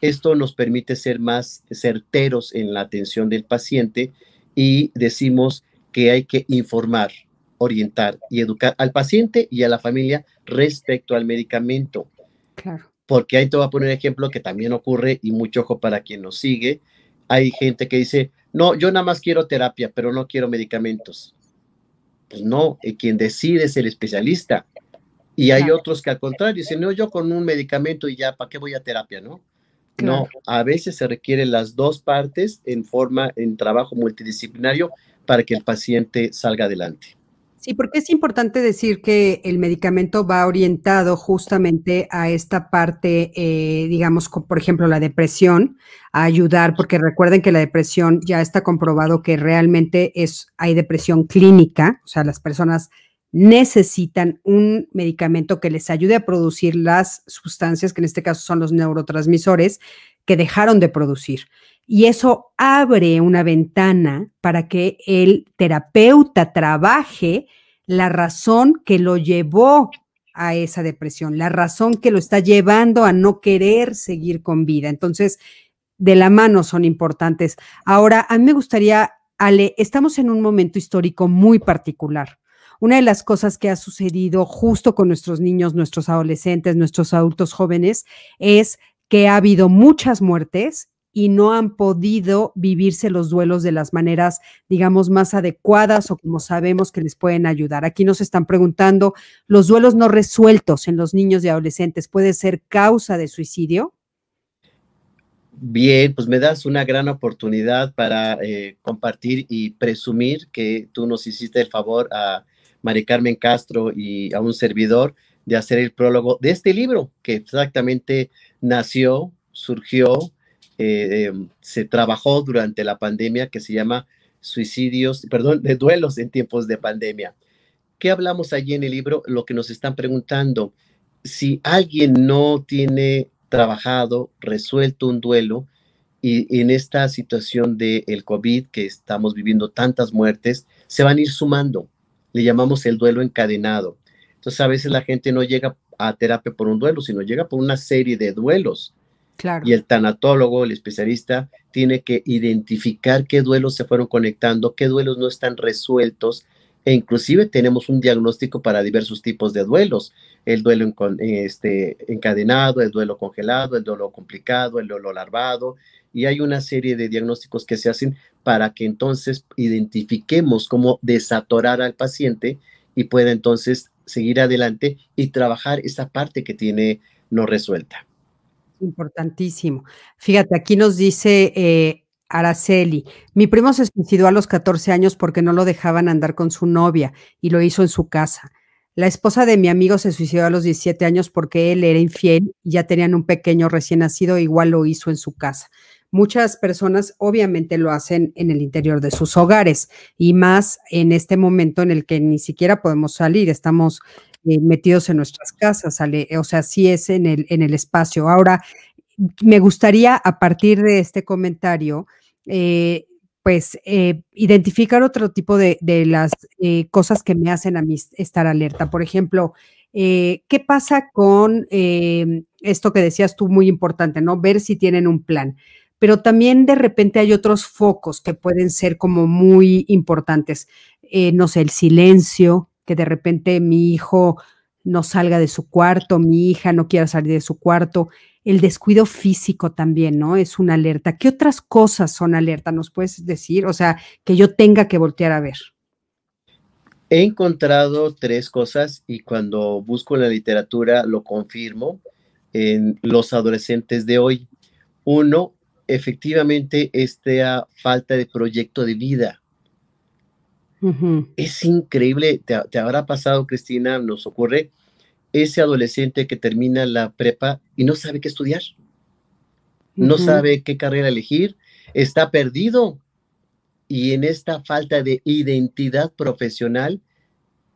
Speaker 2: Esto nos permite ser más certeros en la atención del paciente y decimos que hay que informar, orientar y educar al paciente y a la familia respecto al medicamento. Claro. Porque ahí te voy a poner un ejemplo que también ocurre y mucho ojo para quien nos sigue. Hay gente que dice, no, yo nada más quiero terapia, pero no quiero medicamentos. Pues no, eh, quien decide es el especialista. Y hay otros que al contrario dicen, no, yo con un medicamento y ya, ¿para qué voy a terapia, no? No, a veces se requieren las dos partes en forma, en trabajo multidisciplinario para que el paciente salga adelante.
Speaker 1: Sí, porque es importante decir que el medicamento va orientado justamente a esta parte, eh, digamos, por ejemplo, la depresión, a ayudar, porque recuerden que la depresión ya está comprobado que realmente es, hay depresión clínica, o sea, las personas necesitan un medicamento que les ayude a producir las sustancias, que en este caso son los neurotransmisores, que dejaron de producir. Y eso abre una ventana para que el terapeuta trabaje la razón que lo llevó a esa depresión, la razón que lo está llevando a no querer seguir con vida. Entonces, de la mano son importantes. Ahora, a mí me gustaría, Ale, estamos en un momento histórico muy particular. Una de las cosas que ha sucedido justo con nuestros niños, nuestros adolescentes, nuestros adultos jóvenes, es que ha habido muchas muertes y no han podido vivirse los duelos de las maneras, digamos, más adecuadas o como sabemos que les pueden ayudar. Aquí nos están preguntando, ¿los duelos no resueltos en los niños y adolescentes puede ser causa de suicidio?
Speaker 2: Bien, pues me das una gran oportunidad para eh, compartir y presumir que tú nos hiciste el favor a Mari Carmen Castro y a un servidor de hacer el prólogo de este libro que exactamente nació, surgió, eh, em, se trabajó durante la pandemia que se llama Suicidios, perdón, de duelos en tiempos de pandemia. ¿Qué hablamos allí en el libro? Lo que nos están preguntando, si alguien no tiene trabajado, resuelto un duelo, y en esta situación del el COVID, que estamos viviendo tantas muertes, se van a ir sumando. Le llamamos el duelo encadenado. Entonces, a veces la gente no llega a terapia por un duelo, sino llega por una serie de duelos. Y el tanatólogo, el especialista, tiene que identificar qué duelos se fueron conectando, qué duelos no están resueltos, e inclusive tenemos un diagnóstico para diversos tipos de duelos, el duelo este, encadenado, el duelo congelado, el duelo complicado, el duelo larvado, y hay una serie de diagnósticos que se hacen para que entonces identifiquemos cómo desatorar al paciente y pueda entonces seguir adelante y trabajar esa parte que tiene no resuelta.
Speaker 1: Importantísimo. Fíjate, aquí nos dice eh, Araceli, mi primo se suicidó a los 14 años porque no lo dejaban andar con su novia y lo hizo en su casa. La esposa de mi amigo se suicidó a los 17 años porque él era infiel y ya tenían un pequeño recién nacido, igual lo hizo en su casa. Muchas personas obviamente lo hacen en el interior de sus hogares y más en este momento en el que ni siquiera podemos salir, estamos eh, metidos en nuestras casas, o sea, sí es en el, en el espacio. Ahora, me gustaría a partir de este comentario, eh, pues eh, identificar otro tipo de, de las cosas que me hacen a mí estar alerta. Por ejemplo, ¿qué pasa con esto que decías tú muy importante, ¿no? Ver si tienen un plan. Pero también de repente hay otros focos que pueden ser como muy importantes. no sé, el silencio, que de repente mi hijo no salga de su cuarto, mi hija no quiera salir de su cuarto. El descuido físico también, ¿no? Es una alerta. ¿Qué otras cosas son alerta? ¿Nos puedes decir? O sea, que yo tenga que voltear a ver.
Speaker 2: He encontrado tres cosas y cuando busco en la literatura lo confirmo en los adolescentes de hoy. Uno, efectivamente, esta falta de proyecto de vida. Es increíble, te, te, habrá pasado, Cristina, nos ocurre ese adolescente que termina la prepa y no sabe qué estudiar, no sabe qué carrera elegir, está perdido. Y en esta falta de identidad profesional,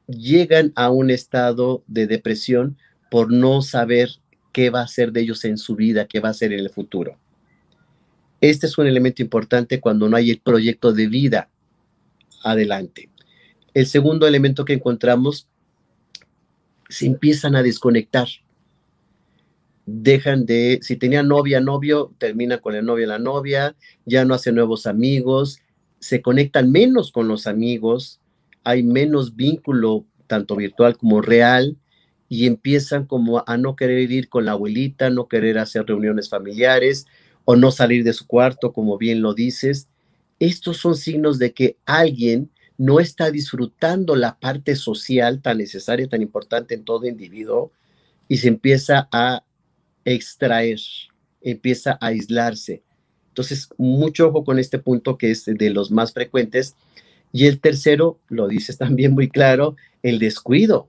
Speaker 2: llegan a un estado de depresión por no saber qué va a ser de ellos en su vida, qué va a ser en el futuro. Este es un elemento importante cuando no hay el proyecto de vida adelante. El segundo elemento que encontramos, se empiezan a desconectar. Dejan de, si tenían novia, novio, termina con el novio la novia, ya no hacen nuevos amigos, se conectan menos con los amigos, hay menos vínculo, tanto virtual como real, y empiezan como a no querer ir con la abuelita, no querer hacer reuniones familiares, o no salir de su cuarto, como bien lo dices. Estos son signos de que alguien no está disfrutando la parte social tan necesaria, tan importante en todo individuo, y se empieza a extraer, empieza a aislarse. Entonces, mucho ojo con este punto que es de los más frecuentes. Y el tercero, lo dices [laughs] también muy claro, el descuido.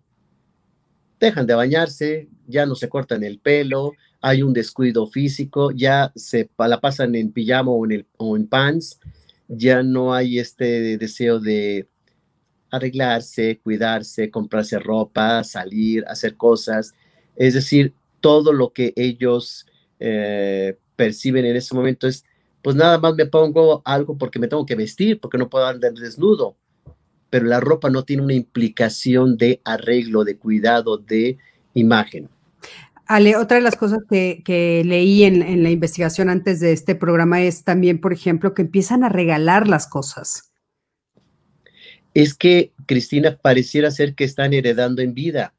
Speaker 2: Dejan de bañarse, ya no se cortan el pelo, hay un descuido físico, ya se la pasan en pijama o en, el, o en pants, ya no hay este deseo de arreglarse, cuidarse, comprarse ropa, salir, hacer cosas. Es decir, todo lo que ellos eh, perciben en ese momento es, pues nada más me pongo algo porque me tengo que vestir, porque no puedo andar desnudo. Pero la ropa no tiene una implicación de arreglo, de cuidado, de imagen.
Speaker 1: Ale, otra de las cosas que, leí en, la investigación antes de este programa es también, por ejemplo, que empiezan a regalar las cosas.
Speaker 2: Es que, Cristina, pareciera ser que están heredando en vida.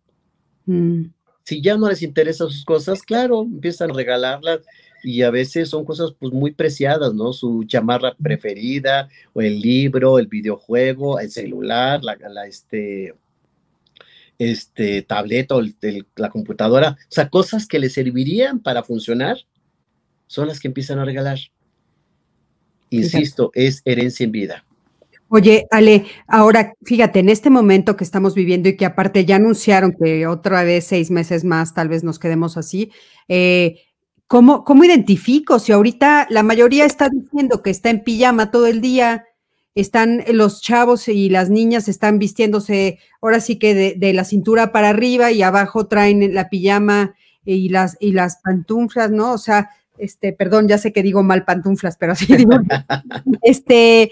Speaker 2: Mm. Si ya no les interesan sus cosas, claro, empiezan a regalarlas y a veces son cosas pues muy preciadas, ¿no? Su chamarra preferida, o el libro, el videojuego, el celular, la, la este, este, tableta o la computadora, o sea, cosas que le servirían para funcionar, son las que empiezan a regalar. Insisto, es herencia en vida.
Speaker 1: Oye, Ale, ahora fíjate, en este momento que estamos viviendo y que aparte ya anunciaron que otra vez seis meses más tal vez nos quedemos así, eh, ¿cómo, ¿cómo identifico? Si ahorita la mayoría está diciendo que está en pijama todo el día, están los chavos y las niñas están vistiéndose ahora sí que de, la cintura para arriba y abajo traen la pijama y las, y las pantuflas, ¿no? O sea, este, perdón, ya sé que digo mal pantuflas, pero así digo, [laughs] [laughs] este,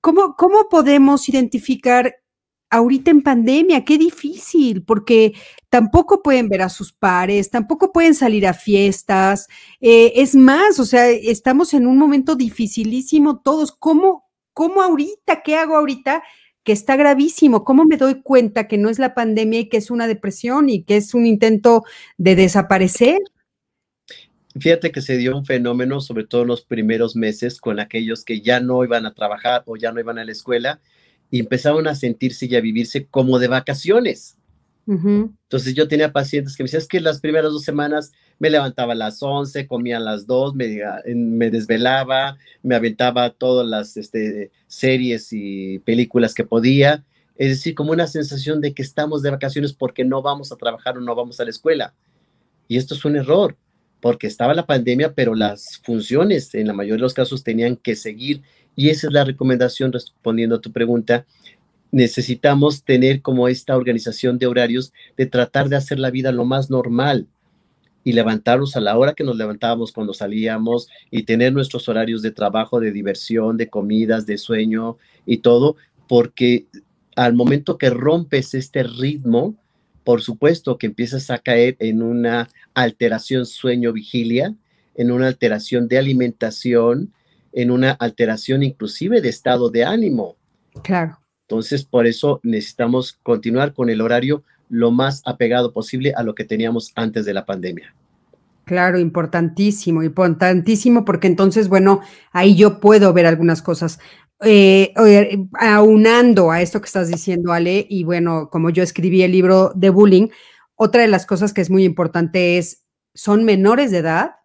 Speaker 1: ¿cómo, ¿cómo podemos identificar ahorita en pandemia? Qué difícil, porque tampoco pueden ver a sus pares, tampoco pueden salir a fiestas. Eh, es más, o sea, estamos en un momento dificilísimo todos. ¿Cómo, ¿Cómo ahorita? ¿Qué hago ahorita? Que está gravísimo. ¿Cómo me doy cuenta que no es la pandemia y que es una depresión y que es un intento de desaparecer?
Speaker 2: Fíjate que se dio un fenómeno, sobre todo en los primeros meses, con aquellos que ya no iban a trabajar o ya no iban a la escuela y empezaron a sentirse y a vivirse como de vacaciones. Entonces yo tenía pacientes que me decían, es que las primeras dos semanas me levantaba a las 11, comía a las 2, me, desvelaba, me aventaba todas las este, series y películas que podía. Es decir, como una sensación de que estamos de vacaciones porque no vamos a trabajar o no vamos a la escuela. Y esto es un error, porque estaba la pandemia, pero las funciones en la mayoría de los casos tenían que seguir. Y esa es la recomendación, respondiendo a tu pregunta, necesitamos tener como esta organización de horarios de tratar de hacer la vida lo más normal y levantarnos a la hora que nos levantábamos cuando salíamos y tener nuestros horarios de trabajo, de diversión, de comidas, de sueño y todo, porque al momento que rompes este ritmo, por supuesto que empiezas a caer en una alteración sueño-vigilia, en una alteración de alimentación, en una alteración inclusive de estado de ánimo.
Speaker 1: Claro.
Speaker 2: Entonces, por eso necesitamos continuar con el horario lo más apegado posible a lo que teníamos antes de la pandemia.
Speaker 1: Claro, importantísimo, importantísimo, porque entonces, bueno, ahí yo puedo ver algunas cosas. eh, aunando a esto que estás diciendo, Ale, y bueno, como yo escribí el libro de bullying, otra de las cosas que es muy importante es, son menores de edad,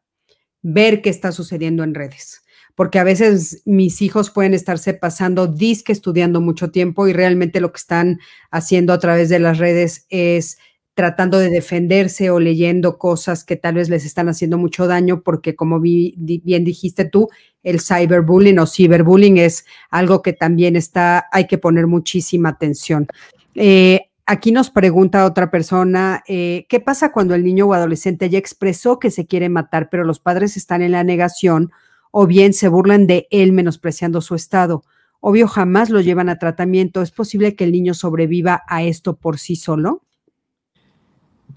Speaker 1: ver qué está sucediendo en redes porque a veces mis hijos pueden estarse pasando disque estudiando mucho tiempo y realmente lo que están haciendo a través de las redes es tratando de defenderse o leyendo cosas que tal vez les están haciendo mucho daño, porque como bien dijiste tú, el cyberbullying o ciberbullying es algo que también está, hay que poner muchísima atención. Eh, aquí nos pregunta otra persona, eh, ¿qué pasa cuando el niño o adolescente ya expresó que se quiere matar, pero los padres están en la negación o bien se burlan de él menospreciando su estado? Obvio, jamás lo llevan a tratamiento. ¿Es posible que el niño sobreviva a esto por sí solo?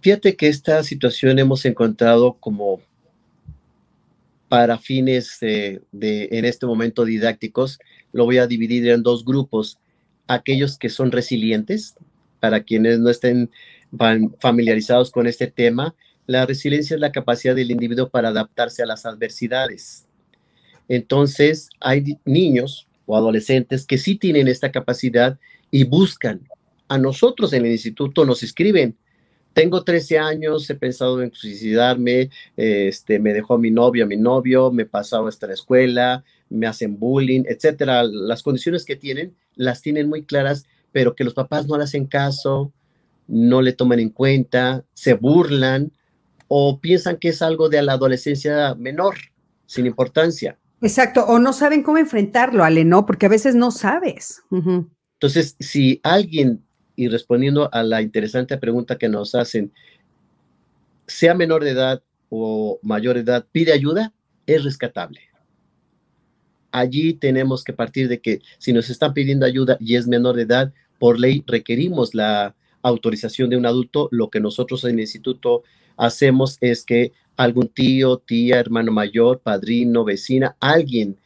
Speaker 2: Fíjate que esta situación hemos encontrado como para fines de, en este momento didácticos, lo voy a dividir en dos grupos. Aquellos que son resilientes, para quienes no estén familiarizados con este tema, la resiliencia es la capacidad del individuo para adaptarse a las adversidades. Entonces, hay niños o adolescentes que sí tienen esta capacidad y buscan. A nosotros en el instituto nos escriben, tengo 13 años, he pensado en suicidarme, este, me dejó mi novio, mi novio, me pasado hasta la escuela, me hacen bullying, etcétera. Las condiciones que tienen las tienen muy claras, pero que los papás no le hacen caso, no le toman en cuenta, se burlan o piensan que es algo de la adolescencia menor, sin importancia.
Speaker 1: Exacto, o no saben cómo enfrentarlo, Ale, ¿no? Porque a veces no sabes.
Speaker 2: Entonces, si alguien y respondiendo a la interesante pregunta que nos hacen, sea menor de edad o mayor de edad, pide ayuda, es rescatable. Allí tenemos que partir de que si nos están pidiendo ayuda y es menor de edad, por ley requerimos la autorización de un adulto. Lo que nosotros en el instituto hacemos es que algún tío, tía, hermano mayor, padrino, vecina, alguien,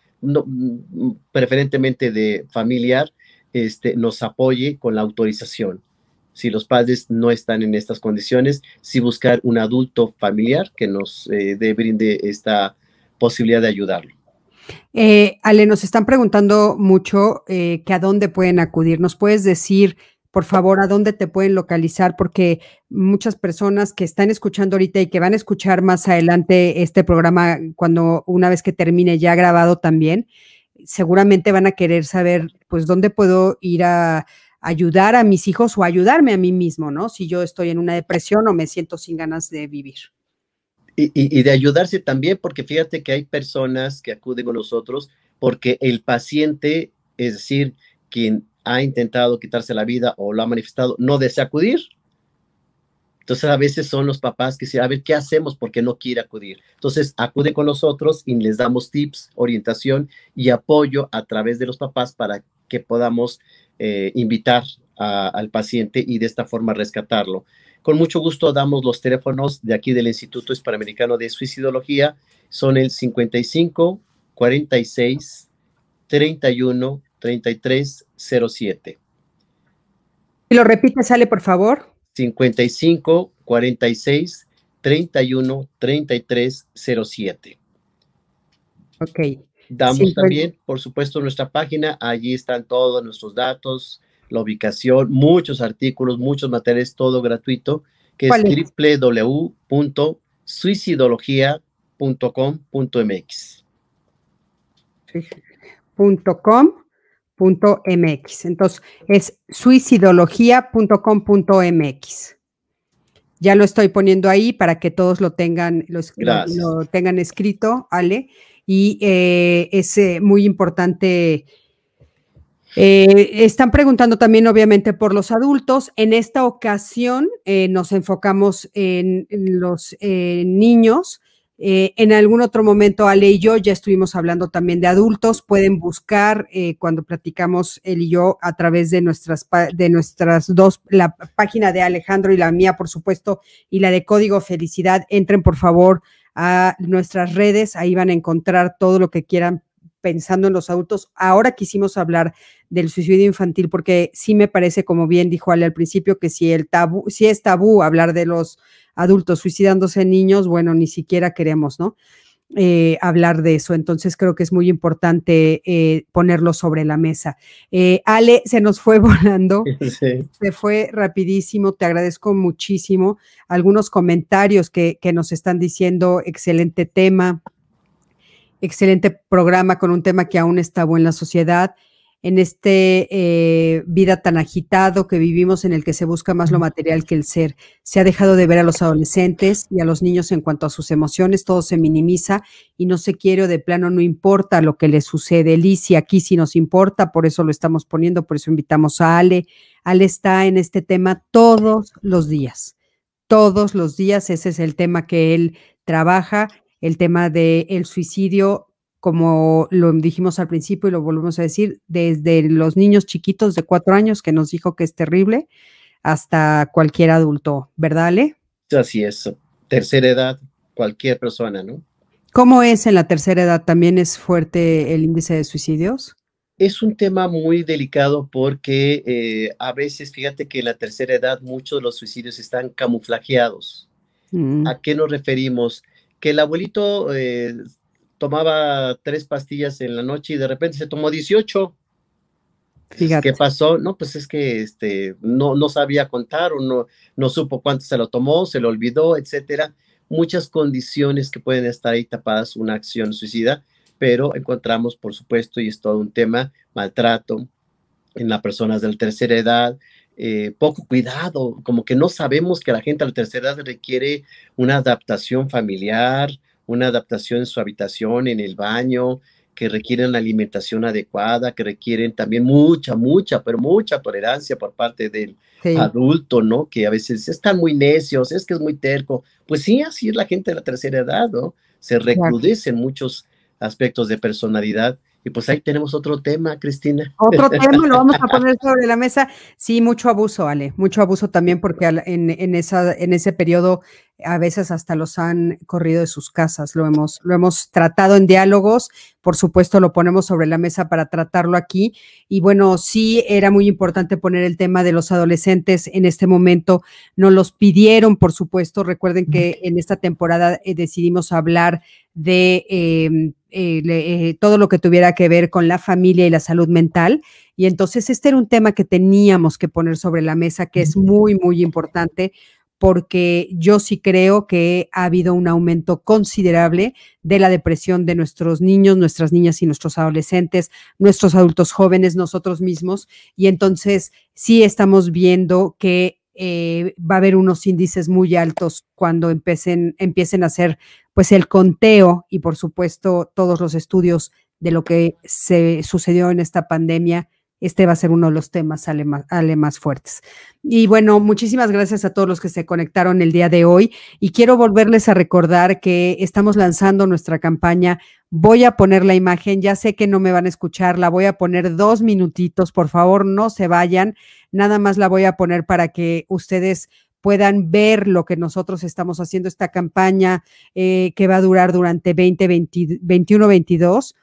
Speaker 2: preferentemente de familiar, este, nos apoye con la autorización. Si los padres no están en estas condiciones, si buscar un adulto familiar que nos eh, brinde esta posibilidad de ayudarlo.
Speaker 1: Eh, Ale, nos están preguntando mucho eh, que a dónde pueden acudir. ¿Nos puedes decir, por favor, a dónde te pueden localizar? Porque muchas personas que están escuchando ahorita y que van a escuchar más adelante este programa cuando una vez que termine ya grabado también, seguramente van a querer saber, pues, dónde puedo ir a ayudar a mis hijos o ayudarme a mí mismo, ¿no? Si yo estoy en una depresión o me siento sin ganas de vivir.
Speaker 2: Y, de ayudarse también, porque fíjate que hay personas que acuden con nosotros porque el paciente, es decir, quien ha intentado quitarse la vida o lo ha manifestado, no desea acudir. Entonces a veces son los papás que dicen, a ver, ¿qué hacemos? Porque no quiere acudir. Entonces acude con nosotros y les damos tips, orientación y apoyo a través de los papás para que podamos eh, invitar al paciente y de esta forma rescatarlo. Con mucho gusto damos los teléfonos de aquí del Instituto Hispanoamericano de Suicidología. Son el 55 46 31 33 07.
Speaker 1: Y lo repite, sale por favor.
Speaker 2: 55 46 31 33 07.
Speaker 1: Ok.
Speaker 2: Damos también, por supuesto, nuestra página. Allí están todos nuestros datos, la ubicación, muchos artículos, muchos materiales, todo gratuito, que es, es? www.suicidología.com.mx.
Speaker 1: .com .mx. Entonces, es suicidología.com.mx. Ya lo estoy poniendo ahí para que todos lo tengan, lo, tengan escrito, Ale. Y eh, es eh, muy importante. Eh, están preguntando también, obviamente, por los adultos. En esta ocasión nos enfocamos en los niños eh, en algún otro momento, Ale y yo ya estuvimos hablando también de adultos. Pueden buscar eh, cuando platicamos él y yo a través de nuestras, de nuestras dos, la página de Alejandro y la mía, por supuesto, y la de Código Felicidad. Entren, por favor, a nuestras redes. Ahí van a encontrar todo lo que quieran pensando en los adultos. Ahora quisimos hablar del suicidio infantil porque sí me parece, como bien dijo Ale al principio, que si el tabú, si es tabú hablar de los adultos suicidándose niños, bueno, ni siquiera queremos, ¿no? eh, hablar de eso. Entonces creo que es muy importante eh, ponerlo sobre la mesa. Eh, Ale, se nos fue [laughs] volando, se fue rapidísimo, te agradezco muchísimo. Algunos comentarios que, que nos están diciendo, excelente tema, excelente programa con un tema que aún está en la sociedad en este eh, vida tan agitado que vivimos en el que se busca más lo material que el ser. Se ha dejado de ver a los adolescentes y a los niños en cuanto a sus emociones, todo se minimiza y no se quiere o de plano no importa lo que les sucede. Licia, aquí sí nos importa, por eso lo estamos poniendo, por eso invitamos a Ale. Ale está en este tema todos los días, todos los días, ese es el tema que él trabaja, el tema del el suicidio como lo dijimos al principio y lo volvemos a decir, desde los niños chiquitos de cuatro años que nos dijo que es terrible, hasta cualquier adulto, ¿verdad, Ale?
Speaker 2: Así es, tercera edad, cualquier persona, ¿no?
Speaker 1: ¿Cómo es en la tercera edad? ¿También es fuerte el índice de suicidios?
Speaker 2: Es un tema muy delicado porque eh, a veces, fíjate que en la tercera edad muchos de los suicidios están camuflajeados. Mm. ¿A qué nos referimos? Que el abuelito eh, tomaba tres pastillas en la noche y de repente se tomó 18. Fíjate. ¿Qué pasó? No, pues es que este, no, no sabía contar o no, no supo cuánto se lo tomó, se lo olvidó, etcétera. Muchas condiciones que pueden estar ahí tapadas una acción suicida, pero encontramos, por supuesto, y es todo un tema, maltrato en las personas de la tercera edad, eh, poco cuidado, como que no sabemos que la gente a la tercera edad requiere una adaptación familiar, una adaptación en su habitación, en el baño, que requieren la alimentación adecuada, que requieren también mucha, mucha, pero mucha tolerancia por parte del adulto, ¿no? Que a veces están muy necios, es que es muy terco. Pues sí, así es la gente de la tercera edad, ¿no? Se recrudecen muchos aspectos de personalidad y pues ahí tenemos otro tema, Cristina.
Speaker 1: Otro [laughs] tema, lo vamos a poner sobre la mesa. Sí, mucho abuso, Ale, mucho abuso también porque en, en, esa, en ese periodo a veces hasta los han corrido de sus casas. Lo hemos, lo hemos tratado en diálogos, por supuesto lo ponemos sobre la mesa para tratarlo aquí. Y bueno, sí era muy importante poner el tema de los adolescentes en este momento. Nos los pidieron, por supuesto. Recuerden que en esta temporada eh, decidimos hablar de em, eh, eh, todo lo que tuviera que ver con la familia y la salud mental. Y entonces este era un tema que teníamos que poner sobre la mesa, que es muy, muy importante porque yo sí creo que ha habido un aumento considerable de la depresión de nuestros niños, nuestras niñas y nuestros adolescentes, nuestros adultos jóvenes, nosotros mismos. Y entonces sí estamos viendo que eh, va a haber unos índices muy altos cuando empiecen, empiecen a hacer pues el conteo y por supuesto todos los estudios de lo que se sucedió en esta pandemia este va a ser uno de los temas ale más, fuertes. Y bueno, muchísimas gracias a todos los que se conectaron el día de hoy y quiero volverles a recordar que estamos lanzando nuestra campaña. Voy a poner la imagen, ya sé que no me van a escuchar, la voy a poner dos minutitos, por favor, no se vayan, nada más la voy a poner para que ustedes puedan ver lo que nosotros estamos haciendo, esta campaña eh, que va a durar durante 2021 22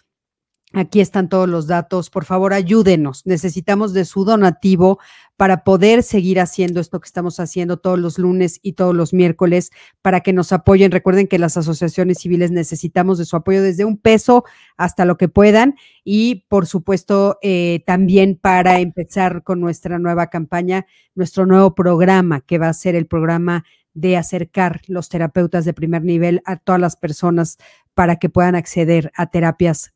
Speaker 1: Aquí están todos los datos. Por favor, ayúdenos. Necesitamos de su donativo para poder seguir haciendo esto que estamos haciendo todos los lunes y todos los miércoles para que nos apoyen. Recuerden que las asociaciones civiles necesitamos de su apoyo desde un peso hasta lo que puedan y, por supuesto, eh, también para empezar con nuestra nueva campaña, nuestro nuevo programa que va a ser el programa de acercar los terapeutas de primer nivel a todas las personas para que puedan acceder a terapias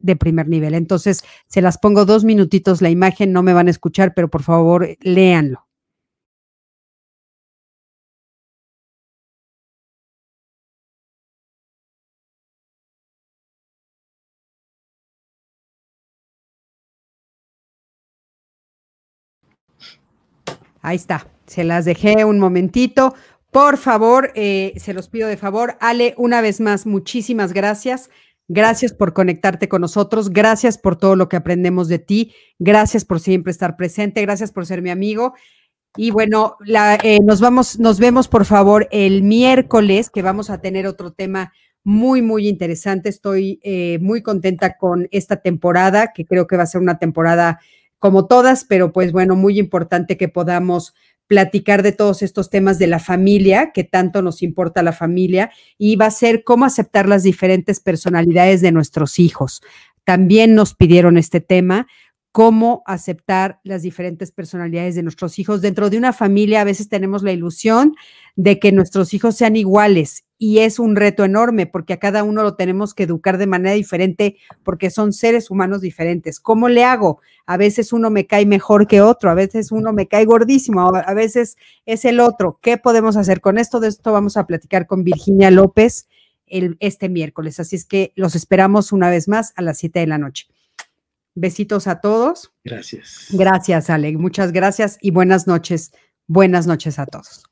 Speaker 1: de primer nivel. Entonces, se las pongo dos minutitos la imagen, no me van a escuchar, pero por favor, léanlo. Ahí está, se las dejé un momentito. Por favor, eh, se los pido de favor. Ale, una vez más, muchísimas gracias. Gracias por conectarte con nosotros. Gracias por todo lo que aprendemos de ti. Gracias por siempre estar presente. Gracias por ser mi amigo. Y bueno, eh, nos vamos, nos vemos por favor el miércoles, que vamos a tener otro tema muy, muy interesante. Estoy eh, muy contenta con esta temporada, que creo que va a ser una temporada como todas, pero pues bueno, muy importante que podamos platicar de todos estos temas de la familia, que tanto nos importa la familia, y va a ser cómo aceptar las diferentes personalidades de nuestros hijos. También nos pidieron este tema, cómo aceptar las diferentes personalidades de nuestros hijos. Dentro de una familia a veces tenemos la ilusión de que nuestros hijos sean iguales y es un reto enorme porque a cada uno lo tenemos que educar de manera diferente porque son seres humanos diferentes. ¿Cómo le hago? A veces uno me cae mejor que otro, a veces uno me cae gordísimo, a veces es el otro. ¿Qué podemos hacer con esto? De esto vamos a platicar con Virginia López el, este miércoles. Así es que los esperamos una vez más a las 7 de la noche. Besitos a todos.
Speaker 2: Gracias.
Speaker 1: Gracias, Ale. Muchas gracias y buenas noches. Buenas noches a todos.